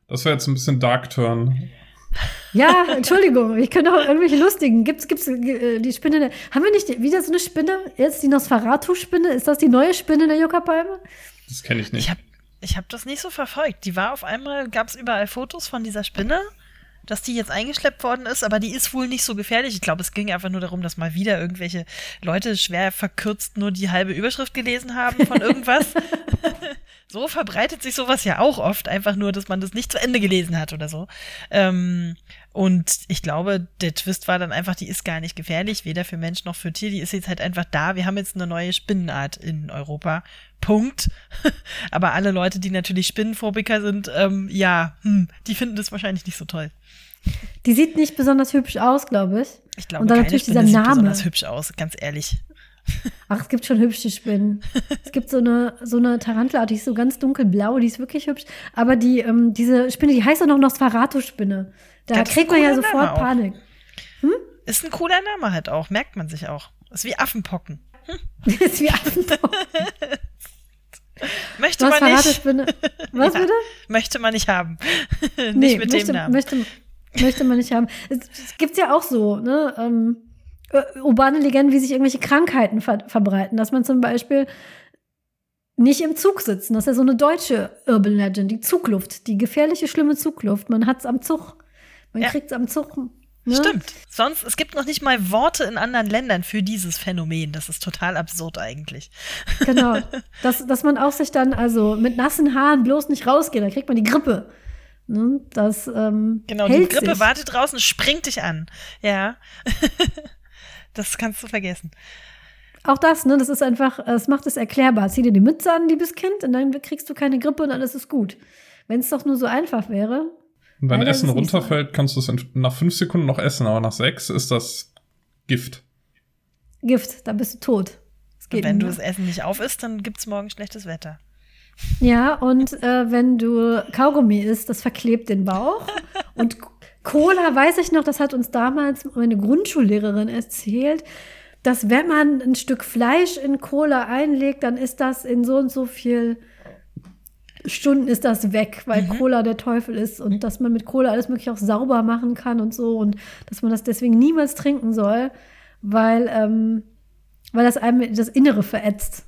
Speaker 2: Das wäre jetzt ein bisschen Dark Turn.
Speaker 3: Ja, Entschuldigung, ich könnte auch irgendwelche lustigen. Gibt's, gibt's äh, die Spinne? Der, haben wir nicht wieder so eine Spinne? Jetzt die Nosferatu-Spinne? Ist das die neue Spinne der Juckerpalme?
Speaker 2: Das kenne ich nicht.
Speaker 1: Ich habe ich hab das nicht so verfolgt. Die war auf einmal, gab es überall Fotos von dieser Spinne, dass die jetzt eingeschleppt worden ist, aber die ist wohl nicht so gefährlich. Ich glaube, es ging einfach nur darum, dass mal wieder irgendwelche Leute schwer verkürzt nur die halbe Überschrift gelesen haben von irgendwas. so verbreitet sich sowas ja auch oft, einfach nur, dass man das nicht zu Ende gelesen hat oder so. Ähm, und ich glaube, der Twist war dann einfach, die ist gar nicht gefährlich, weder für Mensch noch für Tier. Die ist jetzt halt einfach da. Wir haben jetzt eine neue Spinnenart in Europa. Punkt. Aber alle Leute, die natürlich Spinnenphobiker sind, ähm, ja, hm, die finden das wahrscheinlich nicht so toll.
Speaker 3: Die sieht nicht besonders hübsch aus, glaube ich.
Speaker 1: Ich glaube,
Speaker 3: Und dann natürlich
Speaker 1: Spinne
Speaker 3: dieser
Speaker 1: sieht
Speaker 3: Name.
Speaker 1: besonders hübsch aus, ganz ehrlich.
Speaker 3: Ach, es gibt schon hübsche Spinnen. es gibt so eine, so eine Tarantula, die ist so ganz dunkelblau, die ist wirklich hübsch. Aber die, ähm, diese Spinne, die heißt auch noch Nosferatu-Spinne. Da
Speaker 1: Ja,
Speaker 3: kriegt man ja sofort. Panik.
Speaker 1: Ist ein cooler Name halt auch, merkt man sich auch. Ist wie Affenpocken.
Speaker 3: Das ist wie Affenpocken.
Speaker 1: Möchte man nicht,
Speaker 3: Nosferatu-Spinne. Was
Speaker 1: Ja.
Speaker 3: bitte?
Speaker 1: möchte man nicht haben. nicht
Speaker 3: Nee,
Speaker 1: mit
Speaker 3: möchte,
Speaker 1: dem Namen.
Speaker 3: Möchte, möchte man nicht haben. Es, es gibt ja auch so, ne? Ähm, äh, urbane Legenden, wie sich irgendwelche Krankheiten ver verbreiten. Dass man zum Beispiel nicht im Zug sitzen. Das ist ja so eine deutsche Urban Legend. Die Zugluft, die gefährliche, schlimme Zugluft. Man hat's am Zug. Man
Speaker 1: Ja.
Speaker 3: kriegt's am Zug. Ne?
Speaker 1: Stimmt. Sonst, es gibt noch nicht mal Worte in anderen Ländern für dieses Phänomen. Das ist total absurd eigentlich.
Speaker 3: Genau. Dass, dass man auch sich dann also mit nassen Haaren bloß nicht rausgeht. Da kriegt man die Grippe. Ne? Das ähm,
Speaker 1: Genau, die Grippe
Speaker 3: sich.
Speaker 1: wartet draußen, springt dich an. Ja. das kannst du vergessen.
Speaker 3: Auch das, ne, das ist einfach, es macht es erklärbar. Zieh dir die Mütze an, liebes Kind, und dann kriegst du keine Grippe und alles ist gut. Wenn es doch nur so einfach wäre.
Speaker 2: Und wenn
Speaker 3: Leider
Speaker 2: Essen
Speaker 3: es nicht so.
Speaker 2: runterfällt, kannst du es nach fünf Sekunden noch essen, aber nach sechs ist das Gift.
Speaker 3: Gift, da bist du tot.
Speaker 1: Und
Speaker 3: geht
Speaker 1: wenn du das Essen nicht aufisst, dann gibt's morgen schlechtes Wetter.
Speaker 3: Ja, und äh, wenn du Kaugummi isst, das verklebt den Bauch. und Cola, weiß ich noch, das hat uns damals meine Grundschullehrerin erzählt, dass wenn man ein Stück Fleisch in Cola einlegt, dann ist das in so und so viel Stunden ist das weg, weil Cola der Teufel ist und dass man mit Cola alles mögliche auch sauber machen kann und so und dass man das deswegen niemals trinken soll, weil, ähm, weil das einem das Innere verätzt.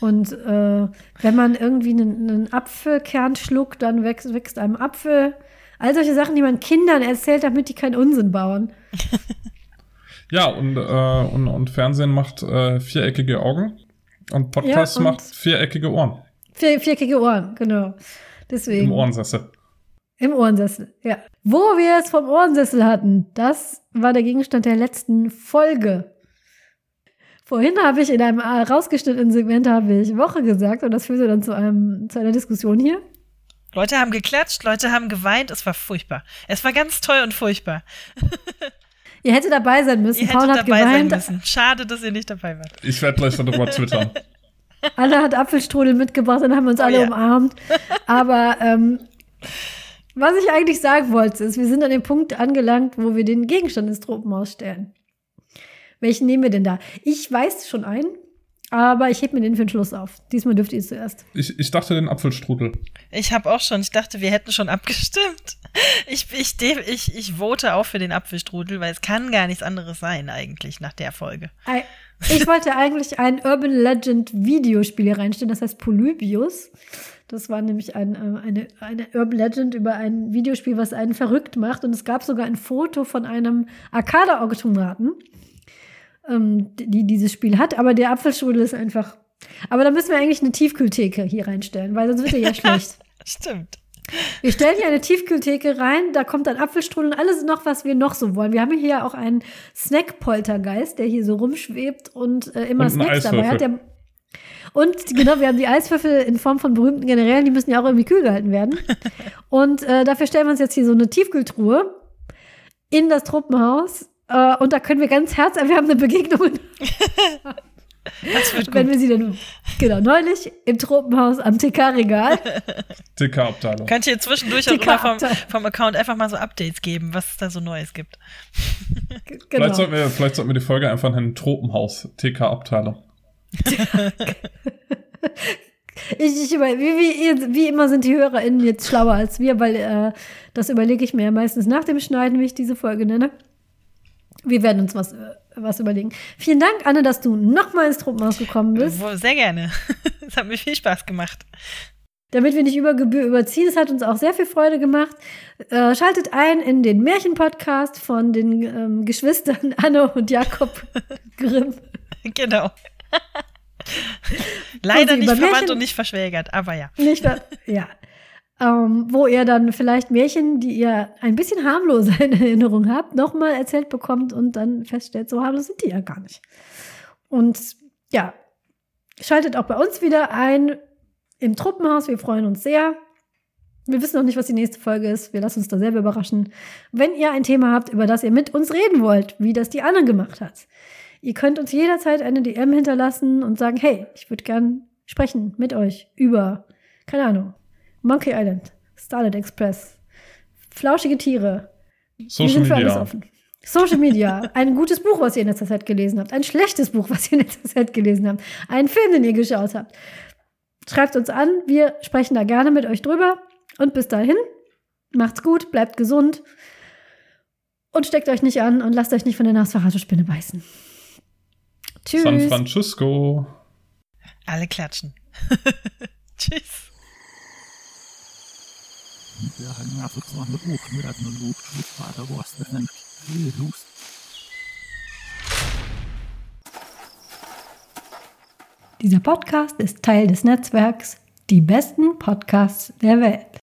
Speaker 3: Und äh, wenn man irgendwie einen, einen Apfelkern schluckt, dann wächst, wächst einem Apfel. All solche Sachen, die man Kindern erzählt, damit die keinen Unsinn bauen.
Speaker 2: Ja, und, äh, und, und Fernsehen macht äh, viereckige Augen und Podcast
Speaker 3: Ja, und-
Speaker 2: macht viereckige Ohren
Speaker 3: Vier, viereckige Ohren, genau. Deswegen.
Speaker 2: im Ohrensessel.
Speaker 3: Im Ohrensessel, ja. Wo wir es vom Ohrensessel hatten, das war der Gegenstand der letzten Folge. Vorhin habe ich in einem äh, rausgeschnittenen Segment habe ich Woche gesagt und das führte dann zu einem zu einer Diskussion hier.
Speaker 1: Leute haben geklatscht, Leute haben geweint, es war furchtbar. Es war ganz toll und furchtbar.
Speaker 3: Ihr hättet dabei sein müssen.
Speaker 1: Ihr
Speaker 3: Paul
Speaker 1: hättet
Speaker 3: hat
Speaker 1: dabei
Speaker 3: geweint,
Speaker 1: sein müssen. Schade, dass ihr nicht dabei wart.
Speaker 2: Ich werde gleich darüber twittern.
Speaker 3: Anna hat Apfelstrudel mitgebracht, dann haben wir uns
Speaker 1: Oh
Speaker 3: alle
Speaker 1: ja.
Speaker 3: umarmt. Aber ähm, was ich eigentlich sagen wollte, ist, wir sind an dem Punkt angelangt, wo wir den Gegenstand ins Tropenhaus stellen. Welchen nehmen wir denn da? Ich weiß schon einen, aber ich heb mir den für den Schluss auf. Diesmal dürft ihr es zuerst.
Speaker 2: Ich, ich dachte den Apfelstrudel.
Speaker 1: Ich habe auch schon, ich dachte, wir hätten schon abgestimmt. Ich, ich, ich, ich vote auch für den Apfelstrudel, weil es kann gar nichts anderes sein eigentlich nach der Folge.
Speaker 3: Ei- Ich wollte eigentlich ein Urban Legend Videospiel hier reinstellen, das heißt Polybius. Das war nämlich ein, äh, eine, eine Urban Legend über ein Videospiel, was einen verrückt macht. Und es gab sogar ein Foto von einem Arcade-Automaten, ähm, die dieses Spiel hat. Aber der Apfelstrudel ist einfach. Aber da müssen wir eigentlich eine Tiefkühltheke hier reinstellen, weil sonst wird er ja schlecht.
Speaker 1: Stimmt.
Speaker 3: Wir stellen hier eine Tiefkühltheke rein, da kommt dann Apfelstrudel und alles noch, was wir noch so wollen. Wir haben hier auch einen Snack-Poltergeist, der hier so rumschwebt und äh, immer
Speaker 2: Und
Speaker 3: Snacks dabei hat. Der, und genau, wir haben die Eiswürfel in Form von berühmten Generälen, die müssen ja auch irgendwie kühl gehalten werden. Und äh, dafür stellen wir uns jetzt hier so eine Tiefkühltruhe in das Truppenhaus. Äh, und da können wir ganz herzerwärmende Begegnungen
Speaker 1: Das wird
Speaker 3: wenn
Speaker 1: gut.
Speaker 3: wir sie denn, genau, neulich im Tropenhaus am TK-Regal.
Speaker 2: TK-Abteilung.
Speaker 1: Könnt ihr zwischendurch auch vom, vom Account einfach mal so Updates geben, was es da so Neues gibt.
Speaker 3: Genau.
Speaker 2: Vielleicht, sollten wir, vielleicht sollten wir die Folge einfach nennen Tropenhaus, TK-Abteilung.
Speaker 3: Ich, ich über, wie, wie, wie immer sind die HörerInnen jetzt schlauer als wir, weil äh, das überlege ich mir ja meistens nach dem Schneiden, wie ich diese Folge nenne. Wir werden uns was, äh, was überlegen. Vielen Dank, Anne, dass du nochmal ins Tropenhaus gekommen bist.
Speaker 1: Sehr gerne. Es hat mir viel Spaß gemacht.
Speaker 3: Damit wir nicht über Gebühr überziehen, es hat uns auch sehr viel Freude gemacht. Äh, schaltet ein in den Märchenpodcast von den ähm, Geschwistern Anne und Jakob Grimm.
Speaker 1: Genau. Leider nicht verwandt
Speaker 3: Märchen-
Speaker 1: und nicht verschwägert, aber ja.
Speaker 3: Nicht? Ja. Ähm, wo ihr dann vielleicht Märchen, die ihr ein bisschen harmloser in Erinnerung habt, nochmal erzählt bekommt und dann feststellt, so harmlos sind die ja gar nicht. Und ja, schaltet auch bei uns wieder ein im Truppenhaus. Wir freuen uns sehr. Wir wissen noch nicht, was die nächste Folge ist. Wir lassen uns da selber überraschen. Wenn ihr ein Thema habt, über das ihr mit uns reden wollt, wie das die Anne gemacht hat, Ihr könnt uns jederzeit eine DM hinterlassen und sagen, hey, ich würde gern sprechen mit euch über, keine Ahnung, Monkey Island, Starlight Express, flauschige Tiere. Wir
Speaker 2: Social
Speaker 3: sind für alles
Speaker 2: Media.
Speaker 3: offen. Social Media, ein gutes Buch, was ihr in letzter Zeit gelesen habt, ein schlechtes Buch, was ihr in letzter Zeit gelesen habt, einen Film, den ihr geschaut habt. Schreibt uns an, wir sprechen da gerne mit euch drüber. Und bis dahin, macht's gut, bleibt gesund und steckt euch nicht an und lasst euch nicht von der Nosferatu-Spinne beißen. Tschüss.
Speaker 2: San Francisco.
Speaker 1: Alle klatschen. Tschüss.
Speaker 3: Dieser Podcast ist Teil des Netzwerks Die besten Podcasts der Welt.